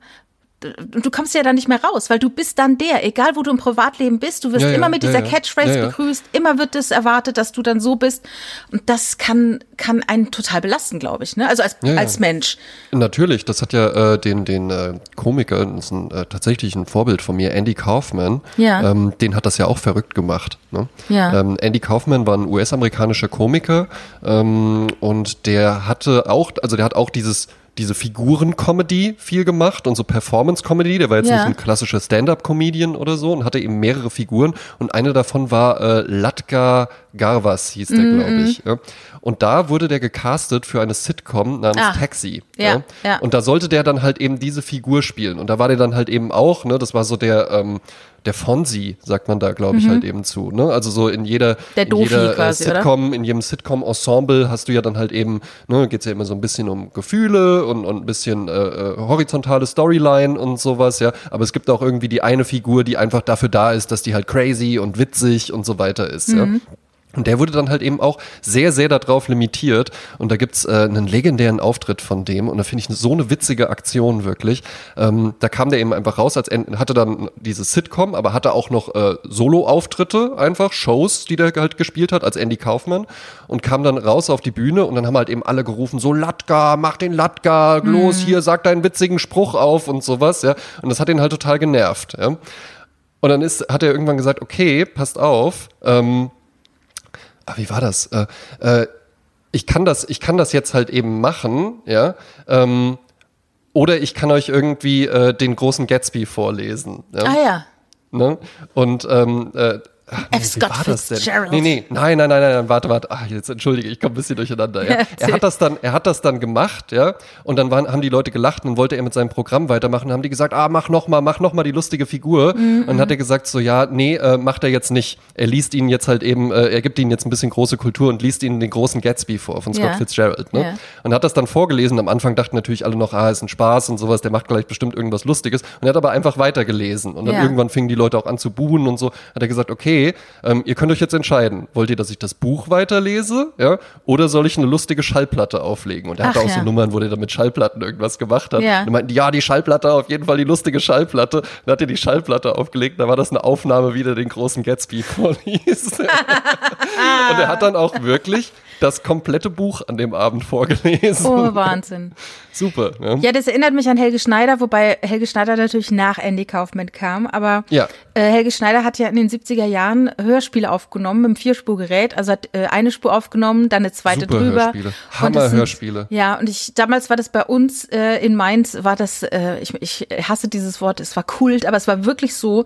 Du kommst ja da nicht mehr raus, weil du bist dann der, egal wo du im Privatleben bist, du wirst Ja, ja, immer mit ja, dieser ja. Catchphrase begrüßt, immer wird es erwartet, dass du dann so bist. Und das kann, kann einen total belasten, glaube ich, ne? Also als, als Mensch. Natürlich, das hat ja äh, den, den äh, Komiker, das ist ein, äh, tatsächlich ein Vorbild von mir, Andy Kaufman, Ja. ähm, den hat das ja auch verrückt gemacht. Ne? Ja. Ähm, Andy Kaufman war ein US-amerikanischer Komiker ähm, und der hatte auch, also der hat auch dieses diese Figuren-Comedy viel gemacht und so Performance-Comedy. Der war jetzt Ja. nicht ein klassischer Stand-up-Comedian oder so und hatte eben mehrere Figuren und eine davon war äh, Latka Garvas, hieß der, Mhm, glaube ich. Ja. Und da wurde der gecastet für eine Sitcom namens Ah. Taxi. Ja, ja. Und da sollte der dann halt eben diese Figur spielen. Und da war der dann halt eben auch, ne, das war so der, ähm, der Fonzie, sagt man da, glaube ich, halt eben zu. Ne? Also so in jeder, Mhm. Der in Dofi jeder äh, quasi, oder? Sitcom, in jedem Sitcom-Ensemble hast du ja dann halt eben, ne, geht's ja immer so ein bisschen um Gefühle und, und ein bisschen äh, äh, horizontale Storyline und sowas, ja. Aber es gibt auch irgendwie die eine Figur, die einfach dafür da ist, dass die halt crazy und witzig und so weiter ist, Mhm. ja. Und der wurde dann halt eben auch sehr, sehr darauf limitiert. Und da gibt's äh, einen legendären Auftritt von dem. Und da finde ich so eine witzige Aktion wirklich. Ähm, da kam der eben einfach raus, als hatte dann dieses Sitcom, aber hatte auch noch äh, Solo-Auftritte, einfach Shows, die der halt gespielt hat, als Andy Kaufmann. Und kam dann raus auf die Bühne und dann haben halt eben alle gerufen, so Latka, mach den Latka, los, mhm. hier, sag deinen witzigen Spruch auf und sowas, ja. Und das hat ihn halt total genervt, ja. Und dann ist, hat er irgendwann gesagt, okay, passt auf, ähm, ah, wie war das? Äh, äh, ich kann das, ich kann das jetzt halt eben machen, ja. Ähm, oder ich kann euch irgendwie äh, den großen Gatsby vorlesen. Ja? Ah ja. Ne? Und ähm, äh, Ach, nee, F. Scott Fitzgerald. Nee, nee, nein, nein, nein, nein, warte, warte. Ach, jetzt entschuldige, ich komme ein bisschen durcheinander. Ja. <laughs> er hat das dann, er hat das dann gemacht, ja. Und dann waren, haben die Leute gelacht und wollte er mit seinem Programm weitermachen. Haben die gesagt, ah, mach noch mal, mach noch mal die lustige Figur. Mhm. Und dann hat er gesagt so, ja, nee, äh, macht er jetzt nicht. Er liest ihnen jetzt halt eben, äh, er gibt ihnen jetzt ein bisschen große Kultur und liest ihnen den großen Gatsby vor von Scott ja. Fitzgerald. Ne? Ja. Und hat das dann vorgelesen. Am Anfang dachten natürlich alle noch, ah, ist ein Spaß und sowas. Der macht gleich bestimmt irgendwas Lustiges. Und er hat aber einfach weitergelesen. Und dann irgendwann fingen die Leute auch an zu buhen und so. Hat er gesagt, okay, ähm, ihr könnt euch jetzt entscheiden, wollt ihr, dass ich das Buch weiterlese, ja, oder soll ich eine lustige Schallplatte auflegen? Und er hatte auch ja. so Nummern, wo der dann mit Schallplatten irgendwas gemacht hat. Ja. Und meinten, ja, die Schallplatte, auf jeden Fall die lustige Schallplatte. Dann hat er die Schallplatte aufgelegt, da war das eine Aufnahme, wie der den großen Gatsby <laughs> vorliest. <laughs> und er hat dann auch wirklich das komplette Buch an dem Abend vorgelesen. Oh, Wahnsinn. <laughs> Super. Ja. ja. das erinnert mich an Helge Schneider, wobei Helge Schneider natürlich nach Andy Kaufman kam. Aber ja. äh, Helge Schneider hat ja in den 70er Jahren Hörspiele aufgenommen mit einem Vierspurgerät. Also hat äh, eine Spur aufgenommen, dann eine zweite Super drüber. Hörspiele. Hammer-Hörspiele. Ja, und ich damals war das bei uns äh, in Mainz, war das, äh, ich, ich hasse dieses Wort, es war Kult, aber es war wirklich so,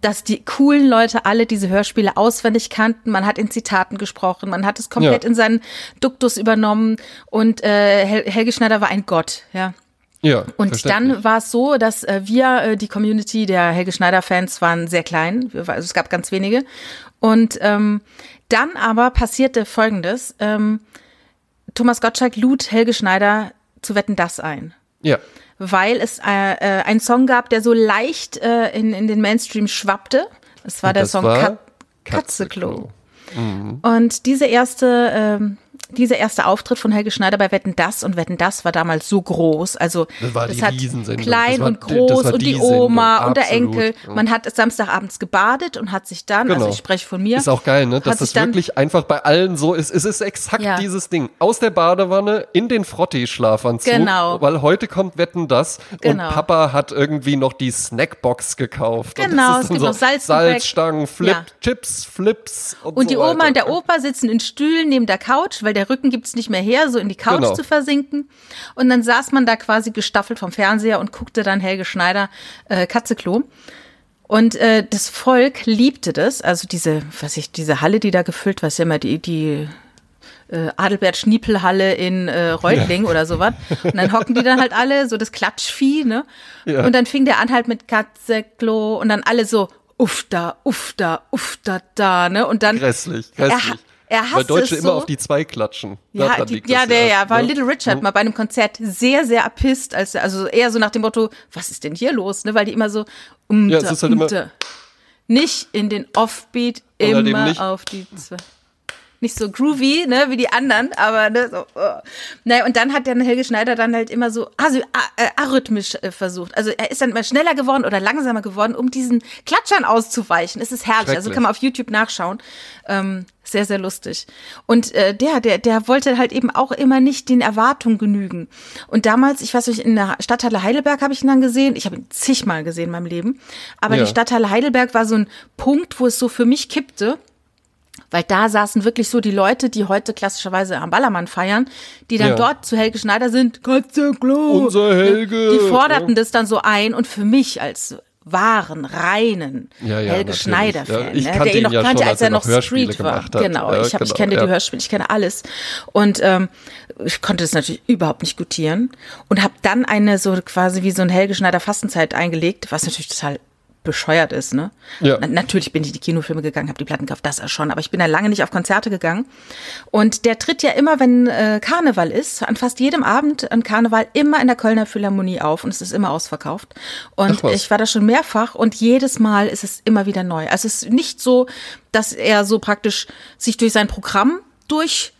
dass die coolen Leute alle diese Hörspiele auswendig kannten. Man hat in Zitaten gesprochen, man hat es komplett ja. in seinen Duktus übernommen und äh, Hel Helge Schneider war ein Gott, ja. Ja, und dann war es so, dass äh, wir, äh, die Community der Helge Schneider-Fans, waren sehr klein. Also es gab ganz wenige. Und ähm, dann aber passierte Folgendes. Ähm, Thomas Gottschalk lud Helge Schneider zu Wetten das ein. Ja weil es äh, äh, einen Song gab, der so leicht äh, in, in den Mainstream schwappte. Das war Und der Song war Kat Katzeklo. Mhm. Und diese erste ähm, dieser erste Auftritt von Helge Schneider bei Wetten Das und Wetten Das war damals so groß. Also das, war das hat klein war, und groß und die, die Oma und der Enkel. Man hat Samstagabends gebadet und hat sich dann, also genau. also ich spreche von mir. Ist auch geil, ne? Dass das wirklich einfach bei allen so ist. Es ist exakt ja. dieses Ding. Aus der Badewanne in den Frottee-Schlafanzug. Genau. Weil heute kommt Wetten Das genau. und Papa hat irgendwie noch die Snackbox gekauft. Genau, es gibt so noch Salzstangen, Flip, ja. Chips, Flips und, und so die Oma weiter. und der Opa sitzen in Stühlen neben der Couch, weil der Rücken gibt's nicht mehr her, so in die Couch genau. zu versinken. Und dann saß man da quasi gestaffelt vom Fernseher und guckte dann Helge Schneider äh, Katzeklo. Und äh, das Volk liebte das, also diese, was ich, diese Halle, die da gefüllt war, ist ja immer die, die äh, Adelbert Schniepel-Halle in äh, Reutling ja. oder sowas. Und dann hocken die dann halt alle, so das Klatschvieh, ne? Ja. Und dann fing der an halt mit Katzeklo und dann alle so, uff da, uff da, uff da, da, ne? Und dann. Grässlich, grässlich. Er, hasst Weil Deutsche es immer so. auf die zwei klatschen. Ja, die, ja, der, ja, war ne? Little Richard mhm. mal bei einem Konzert sehr, sehr erpisst, als, also eher so nach dem Motto, was ist denn hier los, ne, weil die immer so, umte, ja, es ist halt umte. Immer nicht in den Offbeat, immer auf die zwei nicht so groovy, ne, wie die anderen, aber ne, so. Oh. Naja, und dann hat der Helge Schneider dann halt immer so also, äh, arrhythmisch äh, versucht. Also er ist dann immer schneller geworden oder langsamer geworden, um diesen Klatschern auszuweichen. Es ist herrlich. Also kann man auf YouTube nachschauen. Ähm, sehr, sehr lustig. Und äh, der, der, der wollte halt eben auch immer nicht den Erwartungen genügen. Und damals, ich weiß nicht, in der Stadthalle Heidelberg habe ich ihn dann gesehen. Ich habe ihn zigmal gesehen in meinem Leben. Aber ja. die Stadthalle Heidelberg war so ein Punkt, wo es so für mich kippte weil da saßen wirklich so die Leute, die heute klassischerweise am Ballermann feiern, die dann ja. dort zu Helge Schneider sind, Katze Klo. Unser Helge. Die forderten ja. das dann so ein und für mich als wahren, reinen ja, ja, Helge Schneider-Fan, ja, ne, der ihn noch ja kannte, schon, als er noch Street war. Genau, ich, hab, genau, ich kenne die Hörspiele, ich kenne alles. Und ähm, ich konnte das natürlich überhaupt nicht gutieren und habe dann eine so quasi wie so ein Helge Schneider Fastenzeit eingelegt, was natürlich total bescheuert ist, ne? Ja. Na, natürlich bin ich in die Kinofilme gegangen, habe die Platten gekauft, das schon, aber ich bin da lange nicht auf Konzerte gegangen. Und der tritt ja immer, wenn äh, Karneval ist, an fast jedem Abend an Karneval immer in der Kölner Philharmonie auf und es ist immer ausverkauft. Und ich war da schon mehrfach und jedes Mal ist es immer wieder neu. Also es ist nicht so, dass er so praktisch sich durch sein Programm durch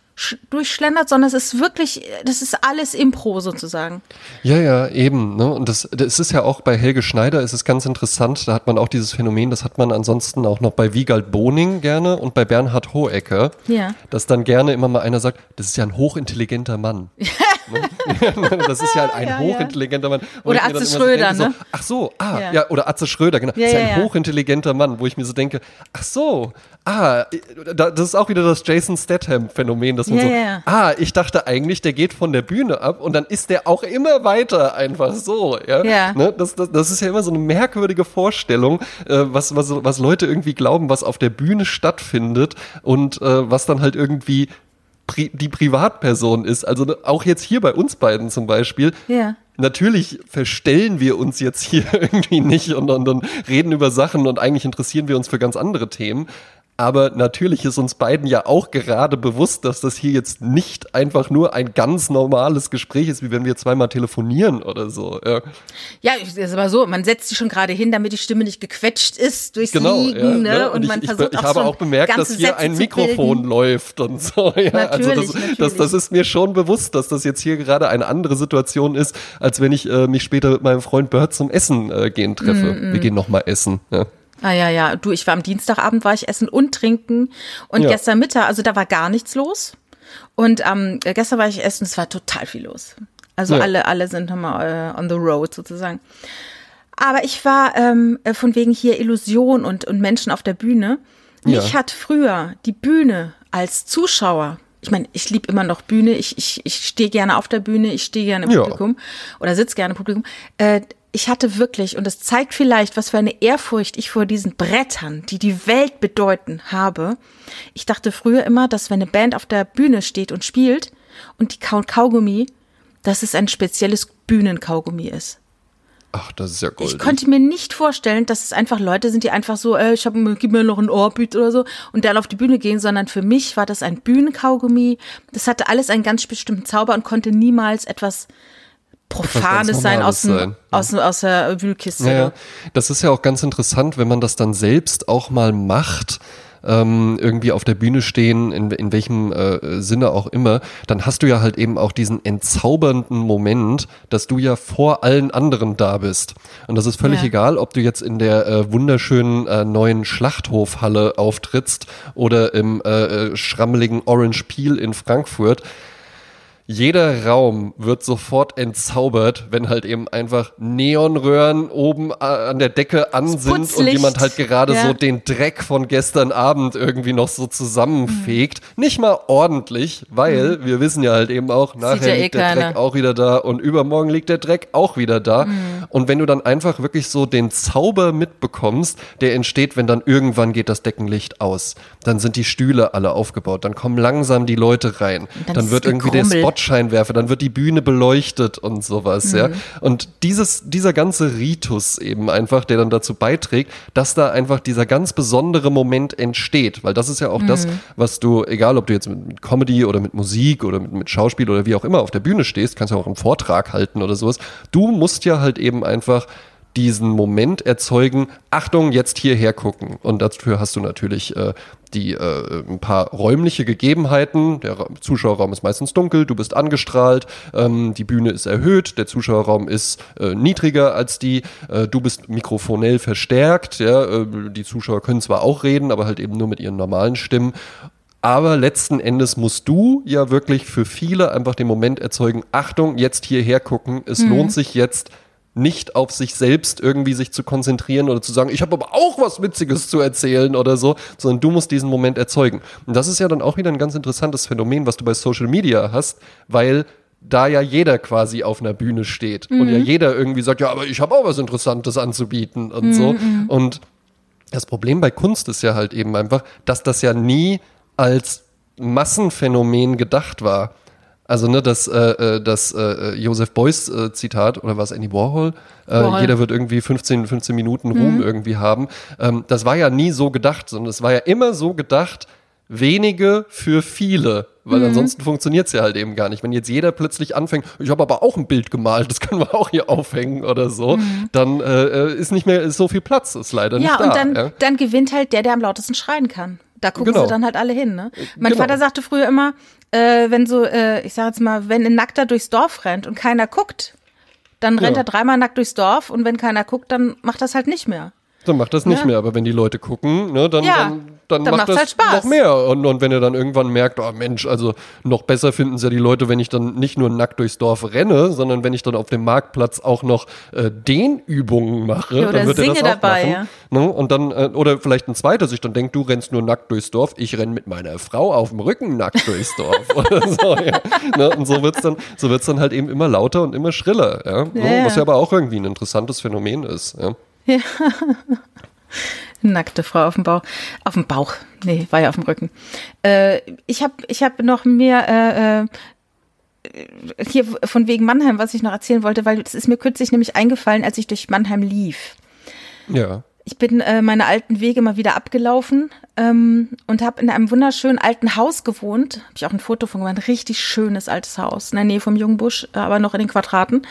durchschlendert, sondern es ist wirklich, das ist alles Impro sozusagen. Ja, ja, eben. Ne? Und das, das ist ja auch bei Helge Schneider, ist es ganz interessant, da hat man auch dieses Phänomen, das hat man ansonsten auch noch bei Wiegald Boning gerne und bei Bernhard Hohecker, Ja. dass dann gerne immer mal einer sagt, das ist ja ein hochintelligenter Mann. <laughs> Ne? <laughs> das ist ja halt ein Ja, hochintelligenter Mann. Wo Oder Atze immer so Schröder, denke, ne? So, ach so, ah, Ja. ja. oder Atze Schröder, genau. Ja, das ist ja ein hochintelligenter Mann, wo ich mir so denke, ach so, ah, da- das ist auch wieder das Jason Statham-Phänomen, dass man so, ah, ich dachte eigentlich, der geht von der Bühne ab und dann ist der auch immer weiter einfach so, ja. Ja. Ne? Das, das, das ist ja immer so eine merkwürdige Vorstellung, äh, was, was, was Leute irgendwie glauben, was auf der Bühne stattfindet und äh, was dann halt irgendwie pri die Privatperson ist. Also ne, auch jetzt hier bei uns beiden zum Beispiel. Ja. Natürlich verstellen wir uns jetzt hier <laughs> irgendwie nicht und, und, und reden über Sachen und eigentlich interessieren wir uns für ganz andere Themen. Aber natürlich ist uns beiden ja auch gerade bewusst, dass das hier jetzt nicht einfach nur ein ganz normales Gespräch ist, wie wenn wir zweimal telefonieren oder so. Ja. Ja, ich- ist aber so, man setzt sich schon gerade hin, damit die Stimme nicht gequetscht ist durchs Genau, Liegen, ja, ne? ne? Und, ich, man ich, versucht ich auch habe auch bemerkt, dass hier Sätze ein Mikrofon läuft und so. Ja, also Natürlich, das, das, natürlich. das ist mir schon bewusst, dass das jetzt hier gerade eine andere Situation ist, als wenn ich äh, mich später mit meinem Freund Bert zum Essen äh, gehen treffe. Mm, Wir gehen noch mal essen. Ja. Ah ja, ja, du, ich war am Dienstagabend, war ich essen und trinken und Ja. gestern Mittag, also da war gar nichts los. Und ähm, gestern war ich essen, es war total viel los. Also Ja. alle, alle sind nochmal äh, on the road sozusagen. Aber ich war ähm, äh, von wegen hier Illusion und, und Menschen auf der Bühne. Mich Ja. hat früher die Bühne als Zuschauer, ich meine, ich liebe immer noch Bühne, ich, ich, ich stehe gerne auf der Bühne, ich stehe gerne im Ja. Publikum oder sitze gerne im Publikum. Äh, ich hatte wirklich, und das zeigt vielleicht, was für eine Ehrfurcht ich vor diesen Brettern, die die Welt bedeuten, habe. Ich dachte früher immer, dass wenn eine Band auf der Bühne steht und spielt und die kaut Kaugummi, dass es ein spezielles Bühnenkaugummi ist. Ach, das ist ja goldig. Ich konnte mir nicht vorstellen, dass es einfach Leute sind, die einfach so, äh, ich hab, gib mir noch ein Orbit oder so und dann auf die Bühne gehen, sondern für mich war das ein Bühnenkaugummi. Das hatte alles einen ganz bestimmten Zauber und konnte niemals etwas Profanes sein aus, dem, sein. aus, aus der Wühlkiste. Ja, ja. Das ist ja auch ganz interessant, wenn man das dann selbst auch mal macht. Ähm, irgendwie auf der Bühne stehen, in, in welchem äh, Sinne auch immer, dann hast du ja halt eben auch diesen entzaubernden Moment, dass du ja vor allen anderen da bist. Und das ist völlig Ja. egal, ob du jetzt in der äh, wunderschönen äh, neuen Schlachthofhalle auftrittst oder im äh, äh, schrammeligen Orange Peel in Frankfurt jeder Raum wird sofort entzaubert, wenn halt eben einfach Neonröhren oben äh, an der Decke an sind und jemand halt gerade Ja. so den Dreck von gestern Abend irgendwie noch so zusammenfegt. Mhm. Nicht mal ordentlich, weil wir wissen ja halt eben auch, nachher ja eh liegt der keiner. Dreck auch wieder da und übermorgen liegt der Dreck auch wieder da. Mhm. Und wenn du dann einfach wirklich so den Zauber mitbekommst, der entsteht, wenn dann irgendwann geht das Deckenlicht aus, dann sind die Stühle alle aufgebaut, dann kommen langsam die Leute rein, dann dann, wird irgendwie der Gegrummel. Spotscheinwerfer, dann wird die Bühne beleuchtet und sowas, ja. Mhm. Und dieses, dieser ganze Ritus eben einfach, der dann dazu beiträgt, dass da einfach dieser ganz besondere Moment entsteht, weil das ist ja auch das, Mhm. was du, egal ob du jetzt mit, mit Comedy oder mit Musik oder mit, mit Schauspiel oder wie auch immer auf der Bühne stehst, kannst ja auch einen Vortrag halten oder sowas, du musst ja halt eben einfach diesen Moment erzeugen, Achtung, jetzt hierher gucken. Und dafür hast du natürlich äh, die äh, ein paar räumliche Gegebenheiten. Der Ra Zuschauerraum ist meistens dunkel, du bist angestrahlt, ähm, die Bühne ist erhöht, der Zuschauerraum ist äh, niedriger als die, äh, du bist mikrofonell verstärkt, ja, äh, die Zuschauer können zwar auch reden, aber halt eben nur mit ihren normalen Stimmen. Aber letzten Endes musst du ja wirklich für viele einfach den Moment erzeugen, Achtung, jetzt hierher gucken, es lohnt sich jetzt nicht auf sich selbst irgendwie sich zu konzentrieren oder zu sagen, ich habe aber auch was Witziges zu erzählen oder so, sondern du musst diesen Moment erzeugen. Und das ist ja dann auch wieder ein ganz interessantes Phänomen, was du bei Social Media hast, weil da ja jeder quasi auf einer Bühne steht und ja jeder irgendwie sagt, ja, aber ich habe auch was Interessantes anzubieten und so. Und das Problem bei Kunst ist ja halt eben einfach, dass das ja nie als Massenphänomen gedacht war. Also ne, das, äh, äh das äh, Joseph Beuys äh, Zitat oder was Andy Warhol, äh, Warhol, jeder wird irgendwie 15, 15 Minuten Ruhm mhm. irgendwie haben. Ähm, das war ja nie so gedacht, sondern es war ja immer so gedacht, wenige für viele. Weil mhm. ansonsten funktioniert es ja halt eben gar nicht. Wenn jetzt jeder plötzlich anfängt, ich habe aber auch ein Bild gemalt, das können wir auch hier aufhängen oder so, mhm. dann äh, ist nicht mehr ist so viel Platz, ist leider ja, nicht da. Und dann, ja, dann gewinnt halt der, der am lautesten schreien kann. Da gucken genau. sie dann halt alle hin. Ne? Mein genau. Vater sagte früher immer, äh, wenn so, äh, ich sag jetzt mal, wenn ein Nackter durchs Dorf rennt und keiner guckt, dann rennt ja. er dreimal nackt durchs Dorf und wenn keiner guckt, dann macht das halt nicht mehr. Dann macht das nicht ja. mehr, aber wenn die Leute gucken, ne, dann, ja. dann dann, dann macht das halt Spaß. noch mehr. Und, und wenn ihr dann irgendwann merkt, oh Mensch, also noch besser finden es ja die Leute, wenn ich dann nicht nur nackt durchs Dorf renne, sondern wenn ich dann auf dem Marktplatz auch noch äh, Dehnübungen mache, ja, dann wird er das auch dabei, machen. Ja. Ne? Und dann, äh, oder vielleicht ein zweiter sich dann denkt, du rennst nur nackt durchs Dorf, ich renn mit meiner Frau auf dem Rücken nackt durchs Dorf. <laughs> so, ja. ne? Und so wird's dann, so wird's dann halt eben immer lauter und immer schriller, ja. Ne? Was ja aber auch irgendwie ein interessantes Phänomen ist, ja. <laughs> Ja. Nackte Frau auf dem Bauch. Auf dem Bauch. Nee, war ja auf dem Rücken. Äh, ich habe ich hab noch mehr äh, äh, hier von wegen Mannheim, was ich noch erzählen wollte, weil es ist mir kürzlich nämlich eingefallen, als ich durch Mannheim lief. Ja. Ich bin äh, meine alten Wege mal wieder abgelaufen ähm, und habe in einem wunderschönen alten Haus gewohnt. Habe ich auch ein Foto von gemacht. Ein richtig schönes altes Haus in der Nähe vom Jungbusch, äh, aber noch in den Quadraten.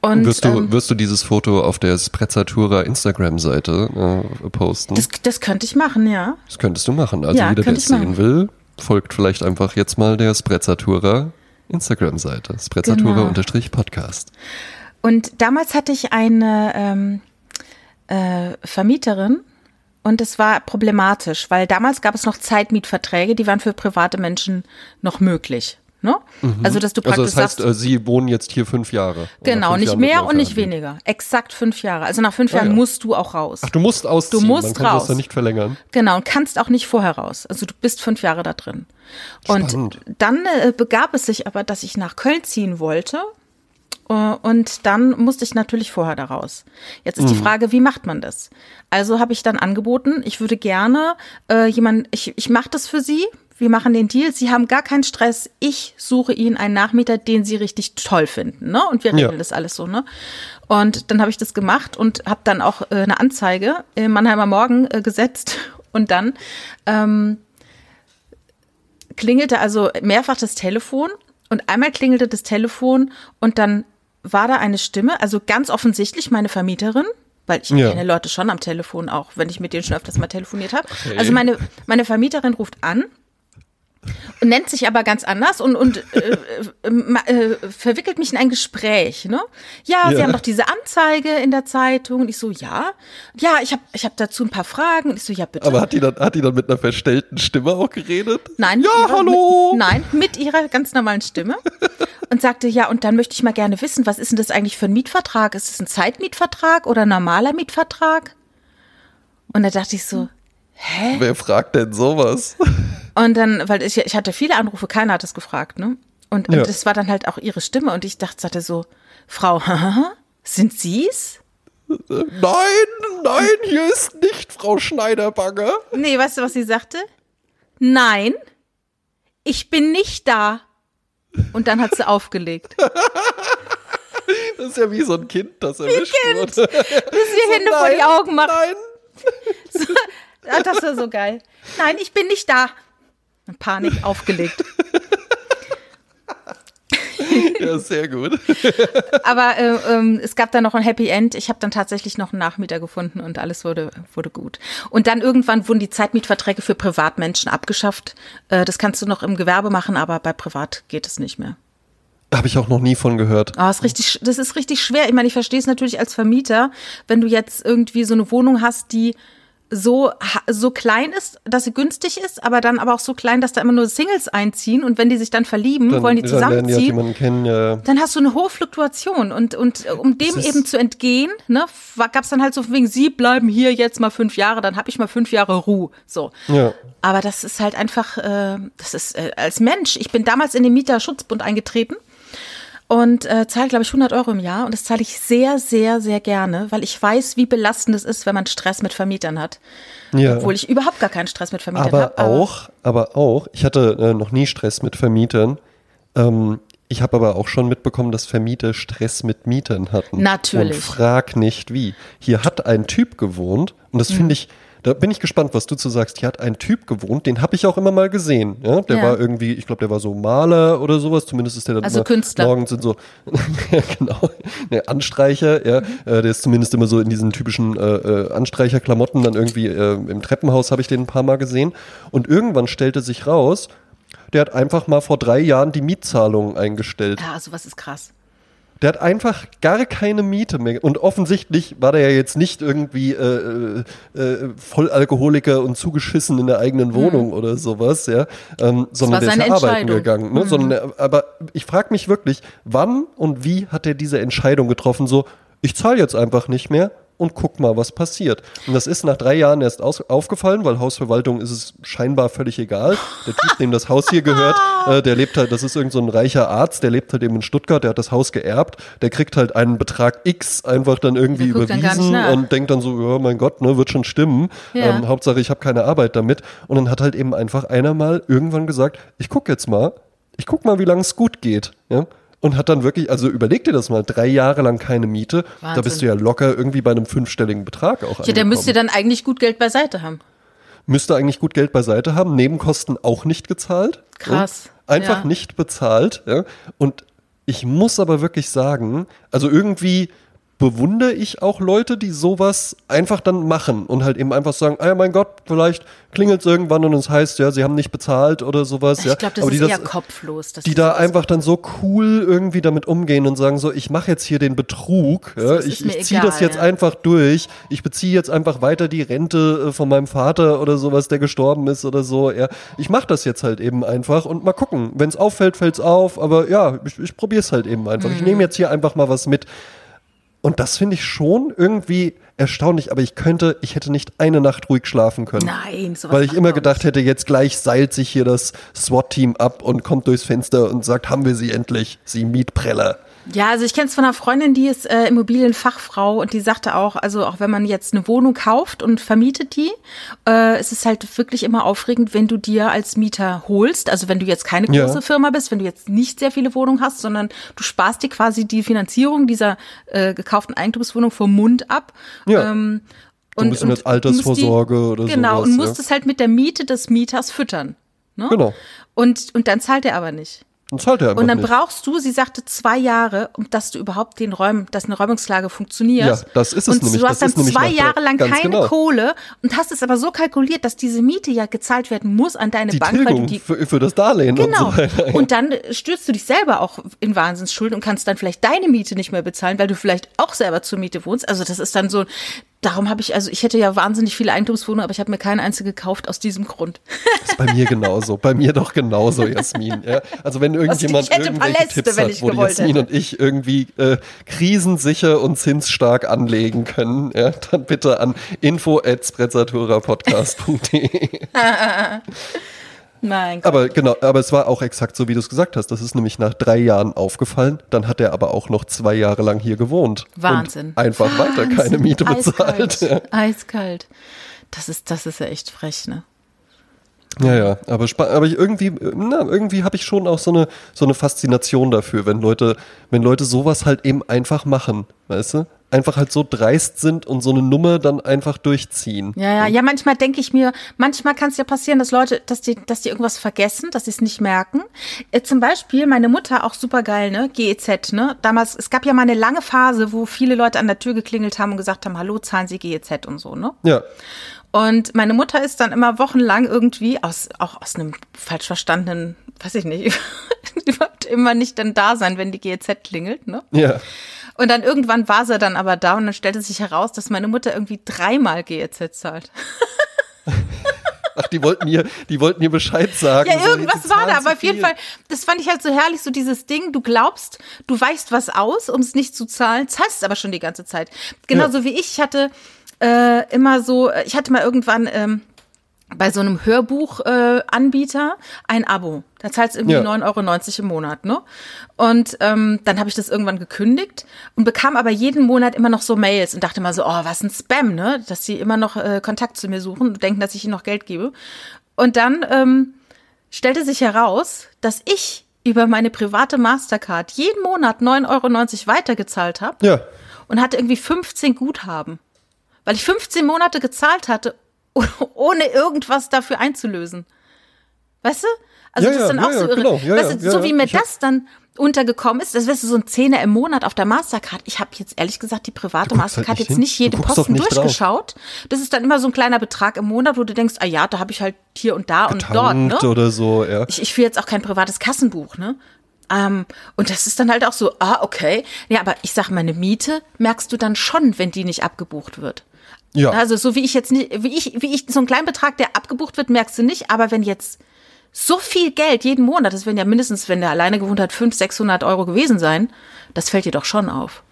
Und wirst du, ähm, wirst du dieses Foto auf der Sprezzatura Instagram-Seite äh, posten? Das, das könnte ich machen, ja. Das könntest du machen. Also ja, jeder, der es sehen will, folgt vielleicht einfach jetzt mal der Sprezzatura Instagram-Seite. Sprezzatura-Podcast. Genau. Und damals hatte ich eine ähm, äh, Vermieterin und es war problematisch, weil damals gab es noch Zeitmietverträge, die waren für private Menschen noch möglich. Ne? Mhm. Also, dass du praktisch also das heißt, sagst, äh, Sie wohnen jetzt hier fünf Jahre. Genau, nicht Jahren mehr und nicht weniger. Exakt fünf Jahre. Also nach fünf ah, Jahren ja. musst du auch raus. Ach, du musst ausziehen. Du musst Man kann raus. das ja nicht verlängern. Genau, und kannst auch nicht vorher raus. Also du bist fünf Jahre da drin. Spannend. Und dann äh, begab es sich aber, dass ich nach Köln ziehen wollte und dann musste ich natürlich vorher da raus. Jetzt ist mhm. die Frage, wie macht man das? Also habe ich dann angeboten, ich würde gerne äh, jemand, ich, ich mache das für Sie. Wir machen den Deal. Sie haben gar keinen Stress. Ich suche Ihnen einen Nachmieter, den Sie richtig toll finden. Ne? Und wir regeln ja. das alles so. Ne? Und dann habe ich das gemacht und habe dann auch äh, eine Anzeige im Mannheimer Morgen äh, gesetzt. <laughs> Und dann ähm, klingelte also mehrfach das Telefon und einmal klingelte das Telefon und dann war da eine Stimme, also ganz offensichtlich meine Vermieterin, weil ich ja. kenne Leute schon am Telefon auch, wenn ich mit denen schon öfters mal telefoniert habe. Okay. Also meine, meine Vermieterin ruft an und nennt sich aber ganz anders und, und äh, äh, äh, verwickelt mich in ein Gespräch. Ne? Ja, ja, Sie haben doch diese Anzeige in der Zeitung. Und ich so, ja. Ja, ich habe ich hab dazu ein paar Fragen. Und ich so, ja, bitte. Aber hat die dann, hat die dann mit einer verstellten Stimme auch geredet? Nein. Ja, ihrer, hallo. Mit, nein, mit ihrer ganz normalen Stimme. Und sagte, ja, und dann möchte ich mal gerne wissen, was ist denn das eigentlich für ein Mietvertrag? Ist es ein Zeitmietvertrag oder ein normaler Mietvertrag? Und da dachte ich so, hä? Wer fragt denn sowas? <laughs> Und dann, weil ich, ich hatte viele Anrufe, keiner hat das gefragt, ne? Und, ja. und das war dann halt auch ihre Stimme und ich dachte, sagte so, Frau, <laughs> sind Sie's? Nein, nein, hier ist nicht Frau Schneiderbange. Nee, weißt du, was sie sagte? Nein, ich bin nicht da. Und dann hat sie aufgelegt. <laughs> Das ist ja wie so ein Kind, das erwischt wie ein kind. wurde. Das ist wie Hände so, vor die Augen machen. Nein. So, <laughs> das war so geil. Nein, ich bin nicht da. Panik aufgelegt. <laughs> ja, sehr gut. <laughs> Aber äh, ähm, es gab dann noch ein Happy End. Ich habe dann tatsächlich noch einen Nachmieter gefunden und alles wurde, wurde gut. Und dann irgendwann wurden die Zeitmietverträge für Privatmenschen abgeschafft. Äh, das kannst du noch im Gewerbe machen, aber bei Privat geht es nicht mehr. Habe ich auch noch nie von gehört. Oh, ist richtig, das ist richtig schwer. Ich meine, ich verstehe es natürlich als Vermieter, wenn du jetzt irgendwie so eine Wohnung hast, die so, so klein ist, dass sie günstig ist, aber dann aber auch so klein, dass da immer nur Singles einziehen und wenn die sich dann verlieben, dann, wollen die zusammenziehen, dann, die kennen, ja. dann hast du eine hohe Fluktuation und, und um dem eben zu entgehen, ne, gab es dann halt so wegen, sie bleiben hier jetzt mal fünf Jahre, dann habe ich mal fünf Jahre Ruhe, so. Ja. Aber das ist halt einfach, äh, das ist äh, als Mensch, ich bin damals in den Mieterschutzbund eingetreten und äh, zahle, glaube ich, 100 Euro im Jahr. Und das zahle ich sehr, sehr, sehr gerne, weil ich weiß, wie belastend es ist, wenn man Stress mit Vermietern hat. Ja. Obwohl ich überhaupt gar keinen Stress mit Vermietern habe. Aber auch, aber auch, ich hatte äh, noch nie Stress mit Vermietern. Ähm, Ich habe aber auch schon mitbekommen, dass Vermieter Stress mit Mietern hatten. Natürlich. Und frag nicht wie. Hier hat ein Typ gewohnt und das finde ich, da bin ich gespannt, was du zu sagst. Hier hat ein Typ gewohnt, den habe ich auch immer mal gesehen. Ja? Der Ja. war irgendwie, ich glaube, der war so Maler oder sowas. Zumindest ist der dann Also immer Künstler. morgens sind so, <laughs> ja, genau, ne, Anstreicher. Ja, Mhm. äh, der ist zumindest immer so in diesen typischen äh, äh, Anstreicherklamotten. Dann irgendwie äh, im Treppenhaus habe ich den ein paar Mal gesehen. Und irgendwann stellte sich raus, der hat einfach mal vor drei Jahren die Mietzahlungen eingestellt. Ja, sowas ist krass. Der hat einfach gar keine Miete mehr. Und offensichtlich war der ja jetzt nicht irgendwie äh, äh, äh, Vollalkoholiker und zugeschissen in der eigenen Wohnung oder sowas, ja. Ähm, sondern der ist ja arbeiten gegangen. Ne? Sondern, der- aber ich frage mich wirklich, wann und wie hat er diese Entscheidung getroffen? So, ich zahle jetzt einfach nicht mehr und guck mal, was passiert. Und das ist nach drei Jahren erst aufgefallen, weil Hausverwaltung ist es scheinbar völlig egal. Der Typ, dem das Haus hier gehört, <laughs> äh, der lebt halt, das ist irgend so ein reicher Arzt, der lebt halt eben in Stuttgart, der hat das Haus geerbt, der kriegt halt einen Betrag X einfach dann irgendwie dann überwiesen nach. und denkt dann so, ja, mein Gott, ne, wird schon stimmen. Ja. Ähm, Hauptsache, ich habe keine Arbeit damit. Und dann hat halt eben einfach einer mal irgendwann gesagt, ich guck jetzt mal, ich guck mal, wie lange es gut geht. Ja? Und hat dann wirklich, also überleg dir das mal, drei Jahre lang keine Miete, da Wahnsinn. bist du ja locker irgendwie bei einem fünfstelligen Betrag auch Ja, der müsste angekommen. dann eigentlich gut Geld beiseite haben. Müsste eigentlich gut Geld beiseite haben, Nebenkosten auch nicht gezahlt. Krass? Einfach ja. nicht bezahlt. Ja? Und ich muss aber wirklich sagen, also irgendwie bewundere ich auch Leute, die sowas einfach dann machen und halt eben einfach sagen, ah ja, mein Gott, vielleicht klingelt es irgendwann und es heißt, ja, sie haben nicht bezahlt oder sowas. Ich ja. glaube, das Aber ist die eher kopflos. dass die da einfach dann so cool irgendwie damit umgehen und sagen so, ich mache jetzt hier den Betrug, ja, ich, ich ziehe das jetzt ja. einfach durch, ich beziehe jetzt einfach weiter die Rente äh, von meinem Vater oder sowas, der gestorben ist oder so, ja, ich mache das jetzt halt eben einfach und mal gucken, wenn es auffällt, fällt's auf, aber ja, ich, ich probiere es halt eben einfach, Mhm. ich nehme jetzt hier einfach mal was mit und das finde ich schon irgendwie erstaunlich, aber ich könnte, ich hätte nicht eine Nacht ruhig schlafen können. Nein, sowas Weil ich immer gedacht hätte, jetzt gleich seilt sich hier das SWAT-Team ab und kommt durchs Fenster und sagt, haben wir sie endlich, sie Mietpreller. Ja, also ich kenne es von einer Freundin, die ist äh, Immobilienfachfrau und die sagte auch, also auch wenn man jetzt eine Wohnung kauft und vermietet die, äh, es ist halt wirklich immer aufregend, wenn du dir als Mieter holst. Also wenn du jetzt keine Ja. große Firma bist, wenn du jetzt nicht sehr viele Wohnungen hast, sondern du sparst dir quasi die Finanzierung dieser äh, gekauften Eigentumswohnung vom Mund ab. Ja. Ähm, So ein bisschen als Altersvorsorge die, oder Genau, sowas, und ja. musst es halt mit der Miete des Mieters füttern. Ne? Genau. Und, und dann zahlt er aber nicht. Er einfach Und dann nicht. brauchst du, sie sagte, zwei Jahre, um dass du überhaupt den Räumen, dass eine Räumungsklage funktioniert. Ja, das ist es und nämlich. Du Das hast dann ist nämlich zwei Jahre lang keine genau. Kohle und hast es aber so kalkuliert, dass diese Miete ja gezahlt werden muss an deine die Bank, weil du die für, für das Darlehen Genau. und so weiter. Und dann stürzt du dich selber auch in Wahnsinnsschulden und kannst dann vielleicht deine Miete nicht mehr bezahlen, weil du vielleicht auch selber zur Miete wohnst. Also das ist dann so, darum habe ich, also ich hätte ja wahnsinnig viele Eigentumswohnungen, aber ich habe mir keine einzige gekauft aus diesem Grund. Das ist bei mir genauso. Bei mir doch genauso, Jasmin. Ja? Also wenn <laughs> irgendjemand ich hätte irgendwelche Paläste, Tipps hat, ich wo die Jasmin hätte. und ich irgendwie äh, krisensicher und zinsstark anlegen können, ja, dann bitte an info@sprezzaturapodcast.de. <laughs> <laughs> Mein Gott. Aber genau, aber es war auch exakt so, wie du es gesagt hast. Das ist nämlich nach drei Jahren aufgefallen. Dann hat er aber auch noch zwei Jahre lang hier gewohnt. Wahnsinn. Einfach weiter keine Wahnsinn. Miete bezahlt. Ja. Eiskalt. Eiskalt. Das ist, das ist ja echt frech, ne? Ja, ja, aber, aber ich irgendwie, na, irgendwie habe ich schon auch so eine, so eine Faszination dafür, wenn Leute, wenn Leute sowas halt eben einfach machen, weißt du? Einfach halt so dreist sind und so eine Nummer dann einfach durchziehen. Ja, ja, ja, manchmal denke ich mir, manchmal kann es ja passieren, dass Leute, dass die, dass die irgendwas vergessen, dass sie es nicht merken. Äh, zum Beispiel meine Mutter, auch super geil, ne? GEZ, ne? Damals, es gab ja mal eine lange Phase, wo viele Leute an der Tür geklingelt haben und gesagt haben, hallo, zahlen Sie GEZ und so, ne? Ja, Und meine Mutter ist dann immer wochenlang irgendwie aus, auch aus einem falsch verstandenen, weiß ich nicht, <laughs> die wollte immer nicht dann da sein, wenn die GEZ klingelt, ne? ja. Und dann irgendwann war sie dann aber da und dann stellte sich heraus, dass meine Mutter irgendwie dreimal GEZ zahlt. <laughs> Ach, die wollten ihr, die wollten ihr Bescheid sagen. Ja, so, irgendwas sie war da, aber auf jeden. Fall, das fand ich halt so herrlich, so dieses Ding, du glaubst, du weichst was aus, um es nicht zu zahlen, zahlst es aber schon die ganze Zeit. Genauso Ja. wie ich, ich hatte äh, immer so, äh, ich hatte mal irgendwann ähm, bei so einem Hörbuchanbieter äh, ein Abo. Da zahlst du irgendwie Ja. 9,90 Euro im Monat, ne? Und ähm, dann habe ich das irgendwann gekündigt und bekam aber jeden Monat immer noch so Mails und dachte mal so, oh, was ein Spam, ne? Dass sie immer noch äh, Kontakt zu mir suchen und denken, dass ich ihnen noch Geld gebe. Und dann ähm, stellte sich heraus, dass ich über meine private Mastercard jeden Monat 9,90 Euro weitergezahlt habe Ja. und hatte irgendwie 15 Guthaben. Weil ich 15 Monate gezahlt hatte, <laughs> ohne irgendwas dafür einzulösen. Weißt du? Also Ja, das ist dann ja, auch so ja, irre. genau. Weißt du, so wie mir das dann untergekommen ist, das wäre so ein Zehner im Monat auf der Mastercard. Ich habe jetzt ehrlich gesagt die private halt Mastercard nicht jetzt hin. nicht jede Du Posten nicht drauf. durchgeschaut. Das ist dann immer so ein kleiner Betrag im Monat, wo du denkst, ah ja, da habe ich halt hier und da und dort. Ne? Oder so, ja. ich, ich führe jetzt auch kein privates Kassenbuch, ne? Ähm, und das ist dann halt auch so, ah, okay. Ja, aber ich sag, meine Miete merkst du dann schon, wenn die nicht abgebucht wird. Ja. Also so wie ich jetzt nicht, wie ich, wie ich, so ein kleinen Betrag, der abgebucht wird, merkst du nicht. Aber wenn jetzt so viel Geld jeden Monat, das werden ja mindestens, wenn der alleine gewohnt hat, 500, 600 Euro gewesen sein, das fällt dir doch schon auf.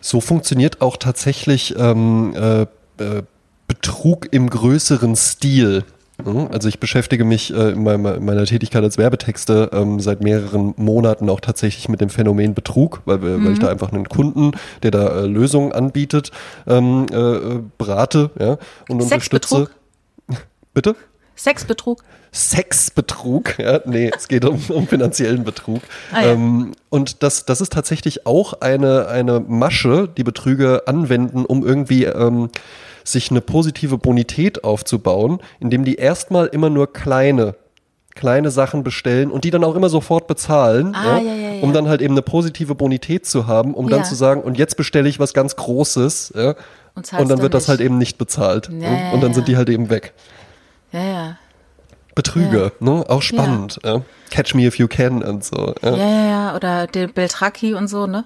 So funktioniert auch tatsächlich ähm, äh, äh, Betrug im größeren Stil. Mhm, Also ich beschäftige mich äh, in, meiner, in meiner Tätigkeit als Werbetexte ähm, seit mehreren Monaten auch tatsächlich mit dem Phänomen Betrug, weil, wir, weil ich da einfach einen Kunden, der da äh, Lösungen anbietet, ähm, äh, äh, berate ja, und unterstütze. Sexbetrug? <laughs> Bitte? Sexbetrug. Sexbetrug, ja, nee, es geht um, um finanziellen Betrug. Ah, ja. ähm, und das, das ist tatsächlich auch eine, eine Masche, die Betrüger anwenden, um irgendwie ähm, sich eine positive Bonität aufzubauen, indem die erstmal immer nur kleine kleine Sachen bestellen und die dann auch immer sofort bezahlen, Ah, ja, ja, ja. um dann halt eben eine positive Bonität zu haben, um dann zu sagen, und jetzt bestelle ich was ganz Großes, ja, Und und dann wird das nicht. halt eben nicht bezahlt. Ja, und dann sind die halt eben weg. Ja, ja. Betrüger, ne? Auch spannend. Catch me if you can und so. Ja. Ja, ja. Oder der Beltraki und so, ne?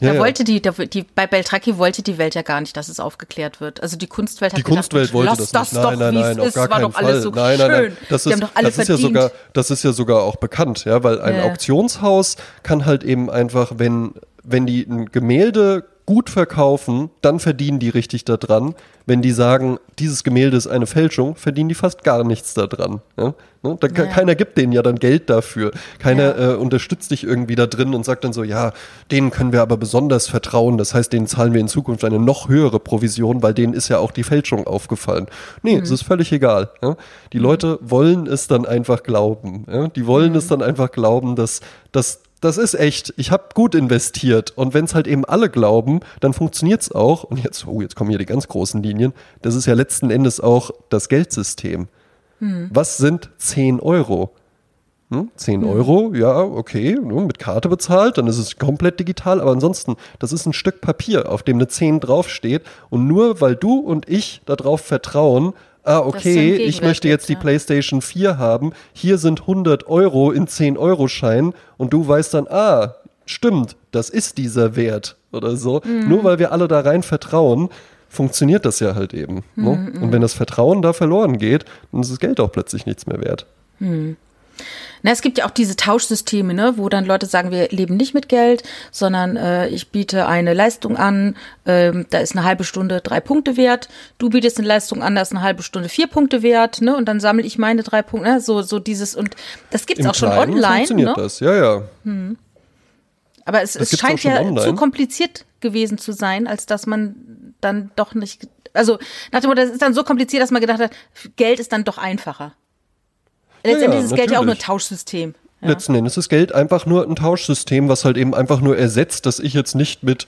Da Ja, ja. wollte die, da, die, bei Beltraki wollte die Welt ja gar nicht, dass es aufgeklärt wird. Also die Kunstwelt hat Die gedacht, Kunstwelt wollte lass das nicht. doch, Nein, nein, wie nein, es auf ist, gar war keinen doch alles Fall. so nein, schön. nein, nein. Das ist, doch das ist ja sogar, das ist ja sogar auch bekannt, ja, weil ein Ja. Auktionshaus kann halt eben einfach, wenn, wenn die ein Gemälde gut verkaufen, dann verdienen die richtig daran. Wenn die sagen, dieses Gemälde ist eine Fälschung, verdienen die fast gar nichts daran. Ja? Ne? Da, Ja. Keiner gibt denen ja dann Geld dafür. Keiner Ja. äh, unterstützt dich irgendwie da drin und sagt dann so, ja, denen können wir aber besonders vertrauen. Das heißt, denen zahlen wir in Zukunft eine noch höhere Provision, weil denen ist ja auch die Fälschung aufgefallen. Nee, es ist völlig egal. Ja? Die Leute wollen es dann einfach glauben. Die wollen es dann einfach glauben, dass, dass das ist echt, ich habe gut investiert. Und wenn es halt eben alle glauben, dann funktioniert es auch. Und jetzt, oh, jetzt kommen hier die ganz großen Linien. Das ist ja letzten Endes auch das Geldsystem. Was sind 10 Euro? Hm? 10 Euro, ja, okay, mit Karte bezahlt, dann ist es komplett digital, aber ansonsten, das ist ein Stück Papier, auf dem eine 10 draufsteht und nur weil du und ich darauf vertrauen, ah, okay, ich möchte jetzt die ja. PlayStation 4 haben, hier sind 100 Euro in 10 Euro Schein und du weißt dann, ah, stimmt, das ist dieser Wert oder so, Mhm. nur weil wir alle da rein vertrauen, funktioniert das ja halt eben. Ne? Mhm, Und wenn das Vertrauen da verloren geht, dann ist das Geld auch plötzlich nichts mehr wert. Na, es gibt ja auch diese Tauschsysteme, ne, wo dann Leute sagen, wir leben nicht mit Geld, sondern äh, ich biete eine Leistung an, ähm, da ist eine halbe Stunde drei Punkte wert. Du bietest eine Leistung an, da ist eine halbe Stunde vier Punkte wert, ne, und dann sammle ich meine drei Punkte, ne, so so dieses und das gibt's Im auch schon Kleinen online, funktioniert ne? das, ja, ja. Aber es, es scheint ja online. zu kompliziert gewesen zu sein, als dass man dann doch nicht, also nach dem Motto, das ist dann so kompliziert, dass man gedacht hat, Geld ist dann doch einfacher. Letztendlich ja, ist Geld ja auch nur ein. Tauschsystem. Ja. Letzten Endes ist Geld einfach nur ein Tauschsystem, was halt eben einfach nur ersetzt, dass ich jetzt nicht mit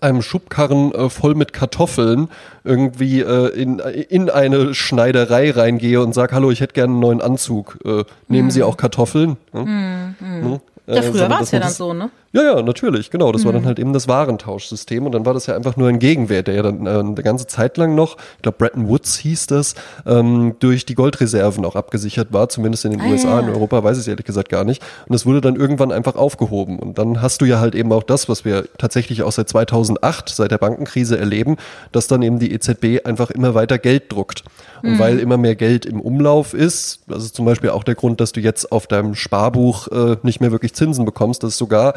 einem Schubkarren äh, voll mit Kartoffeln irgendwie äh, in, in eine Schneiderei reingehe und sage, hallo, ich hätte gerne einen neuen Anzug. Äh, nehmen Sie auch Kartoffeln? Ja, Ne? Ja, Äh, früher war es ja dann so, ne? Ja, ja, natürlich, genau. Das war dann halt eben das Warentauschsystem und dann war das ja einfach nur ein Gegenwert, der ja dann äh, eine ganze Zeit lang noch, ich glaube Bretton Woods hieß das, ähm, durch die Goldreserven auch abgesichert war, zumindest in den Ah, USA, ja. in Europa weiß ich es ehrlich gesagt gar nicht. Und das wurde dann irgendwann einfach aufgehoben. Und dann hast du ja halt eben auch das, was wir tatsächlich auch seit 2008, seit der Bankenkrise erleben, dass dann eben die EZB einfach immer weiter Geld druckt. Und weil immer mehr Geld im Umlauf ist, das ist zum Beispiel auch der Grund, dass du jetzt auf deinem Sparbuch äh, nicht mehr wirklich Zinsen bekommst, dass sogar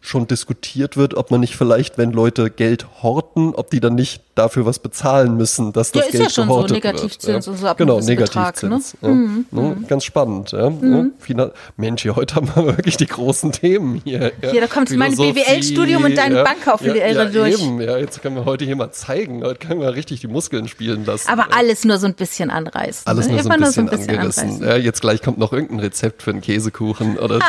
schon diskutiert wird, ob man nicht vielleicht, wenn Leute Geld horten, ob die dann nicht dafür was bezahlen müssen, dass das Ja, ist Geld ja schon so, gehortet Negativzins wird. und so ab Genau, gewissen Betrag, ne? Negativzins. Ja. Ne? Ganz spannend. Ja. Ja. Finan- Mensch, hier heute haben wir wirklich die großen Themen hier. Ja. Hier, da kommt mein BWL-Studium und dein ja. Bankkauflehre ja, ja, durch. Eben. Ja, jetzt können wir heute hier mal zeigen. Heute können wir richtig die Muskeln spielen lassen. Aber alles nur so ein bisschen anreißen. Alles ne? nur so Immer ein bisschen, angerissen. Ja, jetzt gleich kommt noch irgendein Rezept für einen Käsekuchen oder <laughs> so.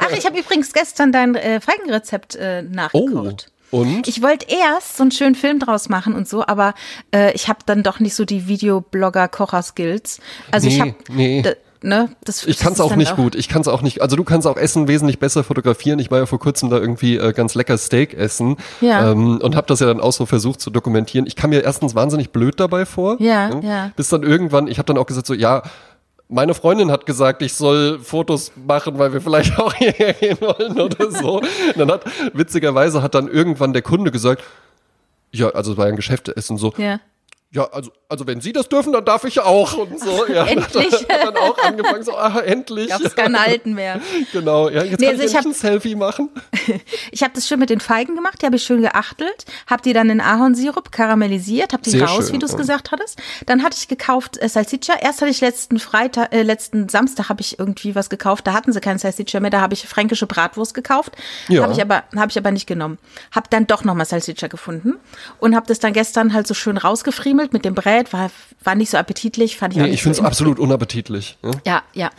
Ach, ich habe übrigens gestern dein äh, Feigenrezept äh, Oh, nachgekocht. und? Ich wollte erst so einen schönen Film draus machen und so, aber äh, ich habe dann doch nicht so die Videoblogger-Kocher-Skills. Also ich Nee, habe, nee. ne, das Ich kann es auch nicht gut. Ich kann es auch nicht. Also du kannst auch Essen wesentlich besser fotografieren. Ich war ja vor kurzem da irgendwie äh, ganz lecker Steak essen Ja. ähm, und habe das ja dann auch so versucht zu dokumentieren. Ich kam mir erstens wahnsinnig blöd dabei vor. Ja, ja. Bis dann irgendwann, ich habe dann auch gesagt so, ja, meine Freundin hat gesagt, ich soll Fotos machen, weil wir vielleicht <laughs> auch hierher gehen wollen oder so. Und dann hat, witzigerweise hat dann irgendwann der Kunde gesagt, ja, also es war ein Geschäftsessen so, Ja. Ja, also, also wenn Sie das dürfen, dann darf ich auch und so. <laughs> Ja, Endlich. <laughs> Hat dann auch angefangen so, ah, endlich. Gab es kein Halten mehr. <laughs> Genau, ja, jetzt Nee, kann also ich, ich ein Selfie machen. Ich habe das schön mit den Feigen gemacht, die habe ich schön geachtelt, habe die dann in Ahornsirup karamellisiert, habe die Sehr raus, schön, wie du es ja. gesagt hattest. Dann hatte ich gekauft äh, Salsiccia. Erst hatte ich letzten Freitag, äh, letzten Samstag habe ich irgendwie was gekauft. Da hatten sie keinen Salsiccia mehr. Da habe ich fränkische Bratwurst gekauft. Ja. Habe ich aber habe ich aber nicht genommen. Habe dann doch noch mal Salsiccia gefunden und habe das dann gestern halt so schön rausgefriemelt mit dem Brät. War war nicht so appetitlich, fand ich Nee, ich finde es so absolut unappetitlich. Ja? ja, ja.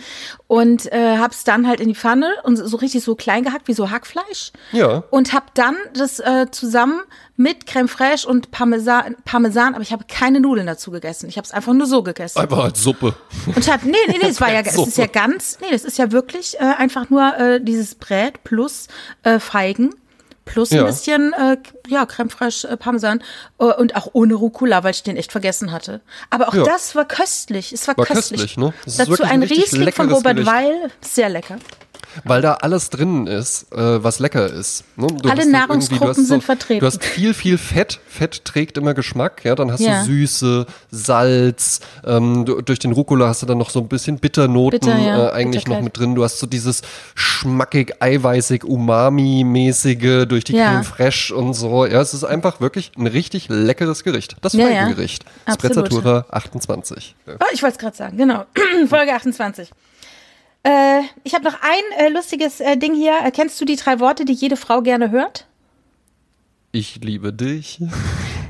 Und äh, hab's dann halt in die Pfanne und so richtig so klein gehackt wie so Hackfleisch. Ja. Und hab dann das äh, zusammen mit Creme fraiche und Parmesan, Parmesan, aber ich habe keine Nudeln dazu gegessen. Ich habe es einfach nur so gegessen. Einfach als Suppe. Und hab, nee, nee, nee, es war ja, es ist ja ganz, nee, das ist ja wirklich äh, einfach nur äh, dieses Brät plus äh, Feigen plus ein Ja. bisschen, äh, ja, Creme fraiche, äh, Parmesan äh, und auch ohne Rucola, weil ich den echt vergessen hatte. Aber auch Ja. das war köstlich, es war, War köstlich. köstlich, ne? Dazu ein ein Riesling von Robert Gericht. Weil, sehr lecker. Weil da alles drin ist, äh, was lecker ist. Ne? Du Alle Nahrungsgruppen hast sind vertreten. Du hast viel, viel Fett. Fett trägt immer Geschmack. Ja, dann hast Ja. du Süße, Salz. Ähm, du, durch den Rucola hast du dann noch so ein bisschen Bitternoten Bitter, ja. äh, eigentlich Bitterkeit. noch mit drin. Du hast so dieses schmackig, eiweißig, umami-mäßige durch die Ja. Creme fraiche und so. Ja, es ist einfach wirklich ein richtig leckeres Gericht. Das Ja, ja. Feigengericht. Absolut. Sprezzatura 28. Ja. Oh, ich wollte es gerade sagen, genau. <clears throat> Folge 28. Ich habe noch ein äh, lustiges äh, Ding hier. Äh, kennst du die drei Worte, die jede Frau gerne hört? Ich liebe dich.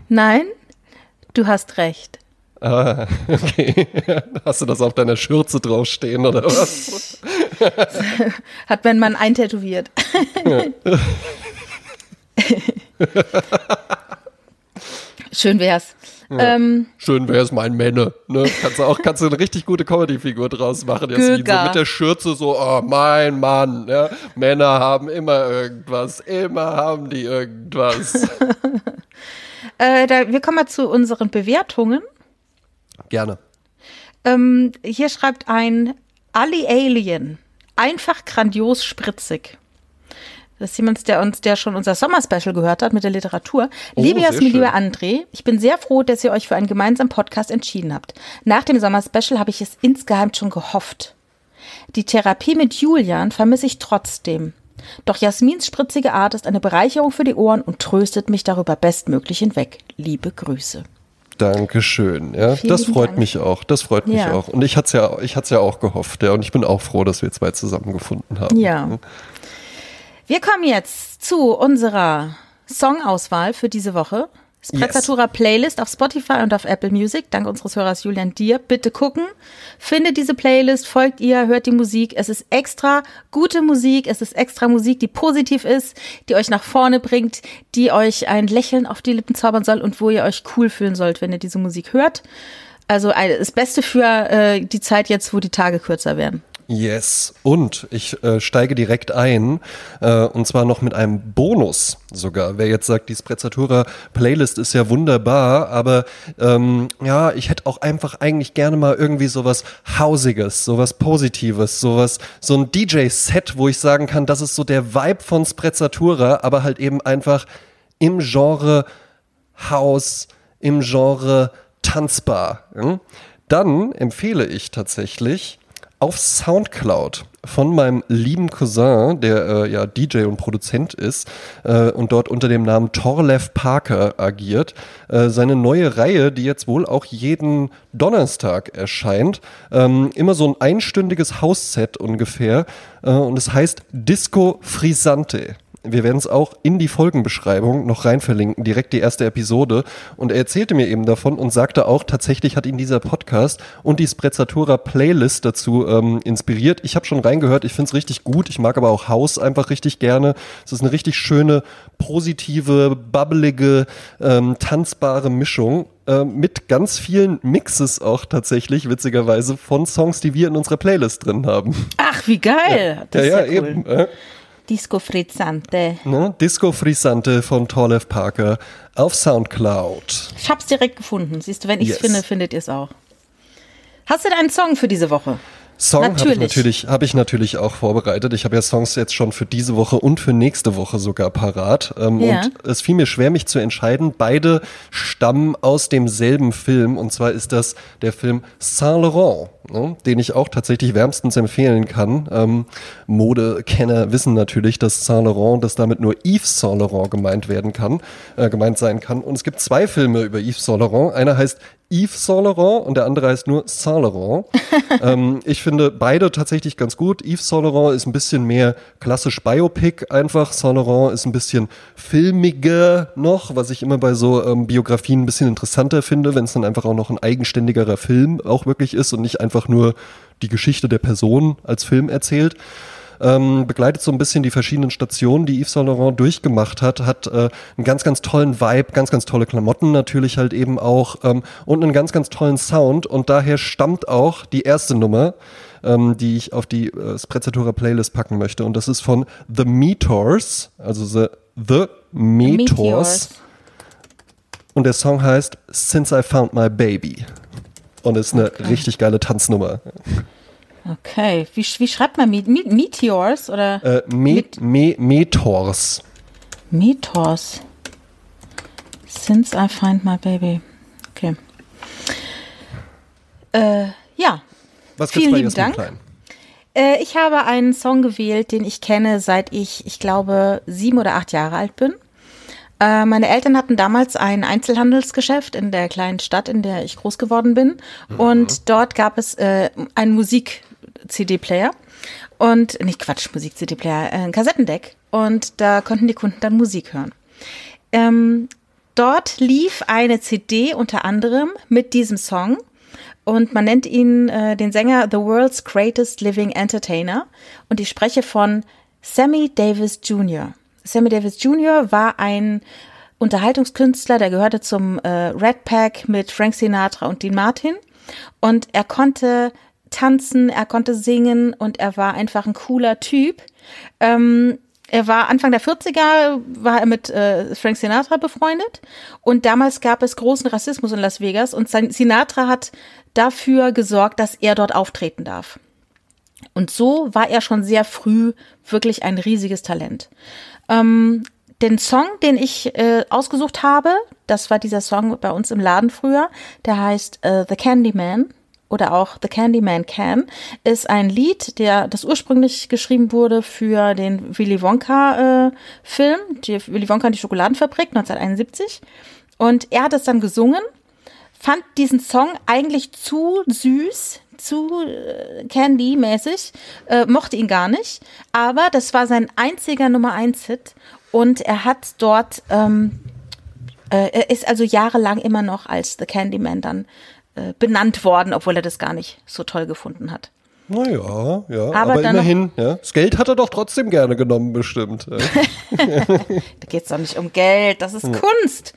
Nein, du hast recht. Ah, <laughs> okay. Hast du das auf deiner Schürze draufstehen oder was? <laughs> Hat mein Mann eintätowiert. <laughs> Schön wär's. Ähm, Schön wäre es mein Männer. Ne? Kannst du auch kannst du eine richtig gute Comedy-Figur draus machen. Jasmin. So mit der Schürze so, oh, mein Mann. Ja? Männer haben immer irgendwas. Immer haben die irgendwas. <laughs> äh, da, wir kommen mal zu unseren Bewertungen. Gerne. Ähm, hier schreibt ein Ali Alien. Einfach grandios spritzig. Das ist jemand, der uns, der schon unser Sommer-Special gehört hat mit der Literatur. Oh, liebe Jasmin, lieber André, ich bin sehr froh, dass ihr euch für einen gemeinsamen Podcast entschieden habt. Nach dem Sommer-Special habe ich es insgeheim schon gehofft. Die Therapie mit Julian vermisse ich trotzdem. Doch Jasmins spritzige Art ist eine Bereicherung für die Ohren und tröstet mich darüber bestmöglich hinweg. Liebe Grüße. Dankeschön. Ja, Vielen das freut Dank. mich auch. Das freut mich Ja. auch. Und ich hatte es ja, ich ja auch gehofft. Ja, und ich bin auch froh, dass wir zwei zusammengefunden haben. Ja. Wir kommen jetzt zu unserer Songauswahl für diese Woche. Sprezzatura Playlist auf Spotify und auf Apple Music. Dank unseres Hörers Julian Dir. Bitte gucken. Findet diese Playlist, folgt ihr, hört die Musik. Es ist extra gute Musik. Es ist extra Musik, die positiv ist, die euch nach vorne bringt, die euch ein Lächeln auf die Lippen zaubern soll und wo ihr euch cool fühlen sollt, wenn ihr diese Musik hört. Also ein- das Beste für äh, die Zeit jetzt, wo die Tage kürzer werden. Yes. Und ich äh, steige direkt ein, äh, und zwar noch mit einem Bonus sogar. Wer jetzt sagt, die Sprezzatura Playlist ist ja wunderbar, aber ähm, ja, ich hätte auch einfach eigentlich gerne mal irgendwie sowas Hausiges, sowas Positives, sowas, so ein DJ-Set, wo ich sagen kann, das ist so der Vibe von Sprezzatura, aber halt eben einfach im Genre House, im Genre tanzbar. hm? Dann empfehle ich tatsächlich auf Soundcloud von meinem lieben Cousin, der äh, ja DJ und Produzent ist äh, und dort unter dem Namen Torlev Parker agiert. Äh, seine neue Reihe, die jetzt wohl auch jeden Donnerstag erscheint. Ähm, immer so ein einstündiges Hausset ungefähr. Äh, und es heißt Disco Frisante. Wir werden es auch in die Folgenbeschreibung noch rein verlinken, direkt die erste Episode. Und er erzählte mir eben davon und sagte auch, tatsächlich hat ihn dieser Podcast und die Sprezzatura Playlist dazu ähm, inspiriert. Ich habe schon reingehört, ich finde es richtig gut. Ich mag aber auch House einfach richtig gerne. Es ist eine richtig schöne, positive, bubbelige, ähm, tanzbare Mischung äh, mit ganz vielen Mixes auch tatsächlich, witzigerweise, von Songs, die wir in unserer Playlist drin haben. Ach, wie geil. Ja, das ja, ist ja, ja cool. eben. Disco Frizzante. Ne? Disco Frizzante von Torlev Parker auf Soundcloud. Ich hab's direkt gefunden. Siehst du, wenn ich's yes. finde, findet ihr es auch. Hast du deinen Song für diese Woche? Song habe ich natürlich, habe ich natürlich auch vorbereitet. Ich habe ja Songs jetzt schon für diese Woche und für nächste Woche sogar parat. Ähm, ja. Und es fiel mir schwer, mich zu entscheiden. Beide stammen aus demselben Film. Und zwar ist das der Film Saint Laurent, ne, den ich auch tatsächlich wärmstens empfehlen kann. Ähm, Modekenner wissen natürlich, dass Saint Laurent, dass damit nur Yves Saint Laurent gemeint werden kann, äh, gemeint sein kann. Und es gibt zwei Filme über Yves Saint Laurent. Einer heißt Yves Saint Laurent und der andere heißt nur Saint Laurent. <laughs> ähm, ich finde beide tatsächlich ganz gut. Yves Saint Laurent ist ein bisschen mehr klassisch Biopic einfach. Saint Laurent ist ein bisschen filmiger noch, was ich immer bei so ähm, Biografien ein bisschen interessanter finde, wenn es dann einfach auch noch ein eigenständigerer Film auch wirklich ist und nicht einfach nur die Geschichte der Person als Film erzählt ähm, begleitet so ein bisschen die verschiedenen Stationen, die Yves Saint Laurent durchgemacht hat, hat äh, einen ganz, ganz tollen Vibe, ganz, ganz tolle Klamotten natürlich halt eben auch ähm, und einen ganz, ganz tollen Sound und daher stammt auch die erste Nummer, ähm, die ich auf die äh, Sprezzatura Playlist packen möchte und das ist von The Meteors, also The, The Meteors. Meteors. Und der Song heißt Since I Found My Baby. Und ist eine richtig geile Tanznummer. Okay, wie, wie schreibt man Met Meteors oder? Äh, Met Me Metors. Metors. Since I find my baby. Okay. Äh, ja. Was Vielen lieben Dank. Klein? Äh, ich habe einen Song gewählt, den ich kenne, seit ich, ich glaube, sieben oder acht Jahre alt bin. Äh, meine Eltern hatten damals ein Einzelhandelsgeschäft in der kleinen Stadt, in der ich groß geworden bin. Mhm. Und dort gab es äh, einen Musik, CD-Player und nicht Quatsch, Musik-CD-Player, äh, ein Kassettendeck und da konnten die Kunden dann Musik hören. Ähm, dort lief eine CD unter anderem mit diesem Song und man nennt ihn äh, den Sänger The World's Greatest Living Entertainer und ich spreche von Sammy Davis Jr. Sammy Davis Jr. war ein Unterhaltungskünstler, der gehörte zum äh, Red Pack mit Frank Sinatra und Dean Martin und er konnte tanzen, er konnte singen und er war einfach ein cooler Typ. Ähm, er war Anfang der 40er, war er mit äh, Frank Sinatra befreundet und damals gab es großen Rassismus in Las Vegas und Sinatra hat dafür gesorgt, dass er dort auftreten darf. Und so war er schon sehr früh wirklich ein riesiges Talent. Ähm, den Song, den ich äh, ausgesucht habe, das war dieser Song bei uns im Laden früher, der heißt äh, The Candyman oder auch The Candyman Can ist ein Lied, der das ursprünglich geschrieben wurde für den Willy Wonka äh, Film, die Willy Wonka und die Schokoladenfabrik 1971 und er hat es dann gesungen, fand diesen Song eigentlich zu süß, zu äh, Candy-mäßig, äh, mochte ihn gar nicht, aber das war sein einziger Nummer 1 Hit. Und er hat dort ähm, äh, er ist also jahrelang immer noch als The Candyman dann äh, benannt worden, obwohl er das gar nicht so toll gefunden hat. Naja, ja, aber, aber immerhin, ja. Das Geld hat er doch trotzdem gerne genommen, bestimmt. <laughs> da geht es doch nicht um Geld, das ist hm. Kunst.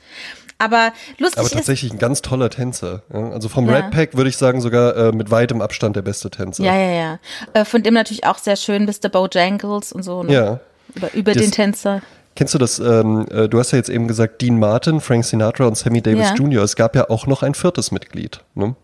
Aber lustig Aber tatsächlich ist, ein ganz toller Tänzer. Ja? Also vom ja. Red Pack würde ich sagen sogar äh, mit weitem Abstand der beste Tänzer. Ja, ja, ja. Äh, von dem natürlich auch sehr schön Mr. Bojangles und so. Ne? Ja. Über, über den Tänzer. Kennst du das? Ähm, äh, du hast ja jetzt eben gesagt, Dean Martin, Frank Sinatra und Sammy Davis ja. Jr. Es gab ja auch noch ein viertes Mitglied. Ne?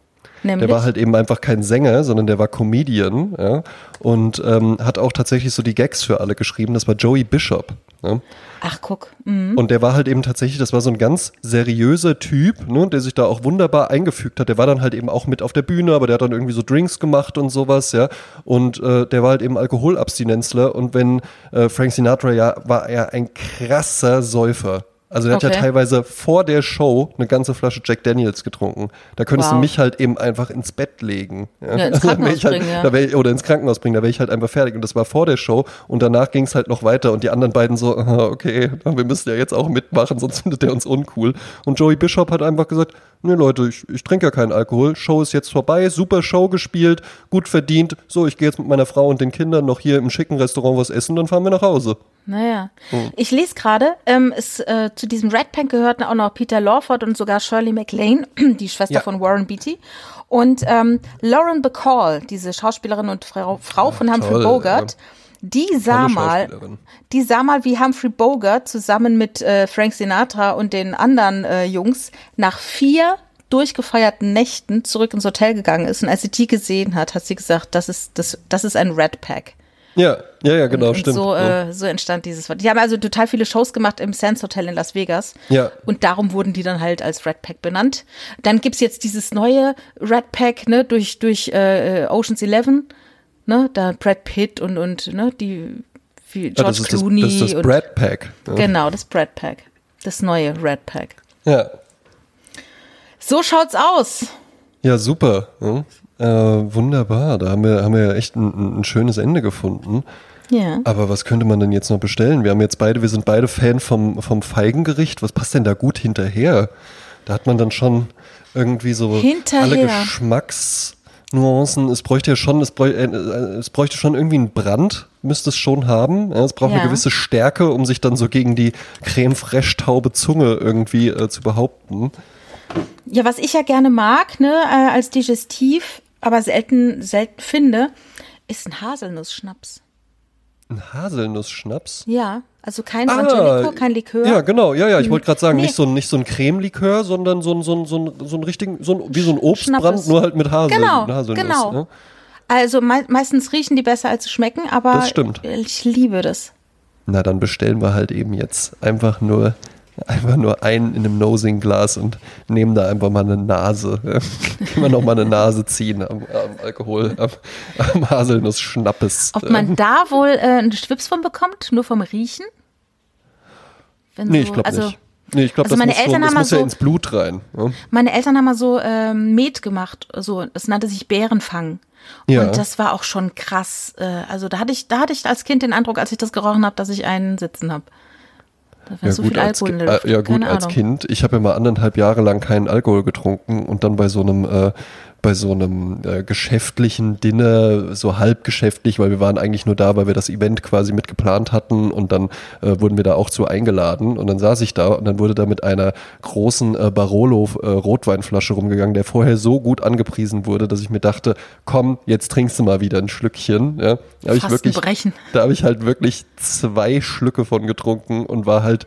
Nämlich? Der war halt eben einfach kein Sänger, sondern der war Comedian, ja. Und ähm, hat auch tatsächlich so die Gags für alle geschrieben. Das war Joey Bishop. Ja? Ach, guck. Mhm. Und der war halt eben tatsächlich, das war so ein ganz seriöser Typ, ne, der sich da auch wunderbar eingefügt hat. Der war dann halt eben auch mit auf der Bühne, aber der hat dann irgendwie so Drinks gemacht und sowas, ja. Und äh, der war halt eben Alkoholabstinenzler. Und wenn äh, Frank Sinatra ja, war er ein krasser Säufer. Also der hat Okay. ja teilweise vor der Show eine ganze Flasche Jack Daniels getrunken. Da könntest du Wow. mich halt eben einfach ins Bett legen. Ja, ins <laughs> Krankenhaus halt, bringen, ja. da wär ich, oder ins Krankenhaus bringen, da wäre ich halt einfach fertig. Und das war vor der Show und danach ging es halt noch weiter und die anderen beiden so, okay, wir müssen ja jetzt auch mitmachen, sonst <laughs> findet der uns uncool. Und Joey Bishop hat einfach gesagt, nee Leute, ich, ich trinke ja keinen Alkohol, Show ist jetzt vorbei, super Show gespielt, gut verdient, so, ich gehe jetzt mit meiner Frau und den Kindern noch hier im schicken Restaurant was essen, dann fahren wir nach Hause. Naja. Hm. Ich lese gerade, ähm, es, äh, zu diesem Red Pack gehörten auch noch Peter Lawford und sogar Shirley MacLaine, <clears throat> die Schwester Ja. von Warren Beatty. Und ähm, Lauren Bacall, diese Schauspielerin und Frau, Frau von Humphrey toll, Bogart, die sah mal, die sah mal, wie Humphrey Bogart zusammen mit äh, Frank Sinatra und den anderen äh, Jungs nach vier durchgefeierten Nächten zurück ins Hotel gegangen ist. Und als sie die gesehen hat, hat sie gesagt, das ist, das, das ist ein Red Pack. Ja, ja, ja, genau, und stimmt. So, äh, so entstand dieses Wort. Die haben also total viele Shows gemacht im Sands Hotel in Las Vegas. Ja. Und darum wurden die dann halt als Red Pack benannt. Dann gibt's jetzt dieses neue Red Pack, ne, durch, durch äh, Oceans 11, ne, da Brad Pitt und, und ne, die wie Ja, George das, ist das, Clooney das ist das und Brad Pack. Ja. genau, das Brad Pack. Das neue Red Pack. ja. So schaut's aus. Ja, super. Ja. Äh, wunderbar. Da haben wir, haben wir ja echt ein, ein schönes Ende gefunden. Ja. Aber was könnte man denn jetzt noch bestellen? Wir haben jetzt beide, wir sind beide Fan vom, vom Feigengericht. Was passt denn da gut hinterher? Da hat man dann schon irgendwie so Hinterher. alle Geschmacksnuancen. Es bräuchte ja schon, es, bräuchte, äh, es bräuchte schon irgendwie einen Brand, müsste es schon haben. Ja, es braucht Ja. eine gewisse Stärke, um sich dann so gegen die creme fraiche taube Zunge irgendwie äh, zu behaupten. Ja, was ich ja gerne mag, ne, äh, als Digestiv, aber selten, selten finde, ist ein Haselnussschnaps. Ein Haselnussschnaps. Ja, also kein Angelico, kein Likör. Ah, Ja, genau. Ja, ja, ich wollte gerade sagen, Nee. nicht so ein, nicht so ein Cremelikör, sondern so ein, so ein, so ein, so ein richtigen, so ein, wie so ein Obstbrand, Schnappes. nur halt mit Hasel, Genau, Haselnuss. genau. Ne? Also mei meistens riechen die besser als sie schmecken, aber Das stimmt. ich liebe das. Na, dann bestellen wir halt eben jetzt einfach nur, einfach nur einen in einem Nosing-Glas und nehmen da einfach mal eine Nase. Ja. <laughs> Immer noch mal eine Nase ziehen am, am Alkohol, am, am Haselnuss-Schnappes. Ob man da wohl äh, einen Schwips von bekommt, nur vom Riechen? Wenn Nee, so- ich glaube also, nicht. Nee, ich glaube, also das, meine muss, schon, Eltern das haben mal muss ja so- ins Blut rein. Ja. Meine Eltern haben mal so ähm, Met gemacht, so das nannte sich Bärenfang. Ja. Und das war auch schon krass. Äh, also da hatte ich, da hatte ich als Kind den Eindruck, als ich das gerochen habe, dass ich einen sitzen habe. Da war Ja, so gut, viel als, Alkohol in der Luft. äh, ja gut, Keine als Ahnung. Kind. Ich habe ja mal anderthalb Jahre lang keinen Alkohol getrunken und dann bei so einem äh, bei so einem äh, geschäftlichen Dinner, so halb geschäftlich, weil wir waren eigentlich nur da, weil wir das Event quasi mit geplant hatten und dann äh, wurden wir da auch zu eingeladen und dann saß ich da und dann wurde da mit einer großen äh, Barolo äh, Rotweinflasche rumgegangen, der vorher so gut angepriesen wurde, dass ich mir dachte, komm, jetzt trinkst du mal wieder ein Schlückchen. Ja, da hab ich wirklich, Brechen. da habe ich halt wirklich zwei Schlücke von getrunken und war halt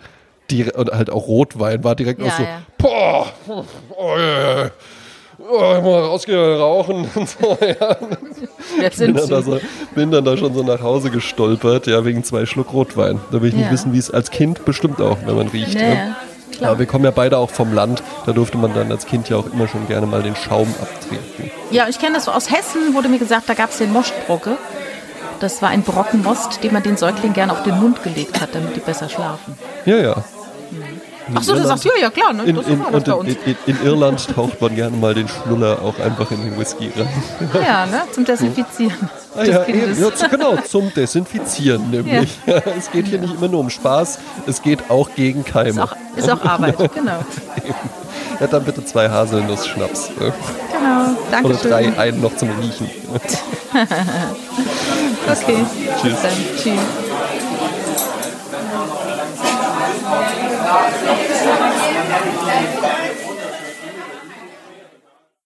und halt auch Rotwein war direkt Ja, auch so, ja. boah, oh, ja, ja. Oh, mal rausgehen, rauchen <laughs> und so, ja. Jetzt Bin sind dann, da so, bin dann da schon so nach Hause gestolpert, ja, wegen zwei Schluck Rotwein. Da will ich nicht Ja. wissen, wie es als Kind bestimmt auch, wenn man riecht. Ja, ja. ja, klar. Aber wir kommen ja beide auch vom Land, da durfte man dann als Kind ja auch immer schon gerne mal den Schaum abtreten. Ja, ich kenne das so aus Hessen, wurde mir gesagt, da gab es den Moschbrocke. Das war ein Brocken Most, den man den Säuglingen gerne auf den Mund gelegt hat, damit die besser schlafen. Ja, ja. Ach so, du sagst, ja, ja, klar, ne? In, in, und in, in, in Irland taucht man gerne mal den Schnuller auch einfach in den Whisky rein. <laughs> Ja, ne? Zum Desinfizieren. <laughs> Ah, ja, eben, ja, genau, <laughs> zum Desinfizieren nämlich. es geht hier nicht immer nur um Spaß, es geht auch gegen Keime. Ist auch, ist auch Arbeit, genau. Ja, dann bitte zwei Haselnuss-Schnaps. Genau, danke Oder schön. drei, einen noch zum Riechen. Okay, Tschüss. dann tschüss. Thank you.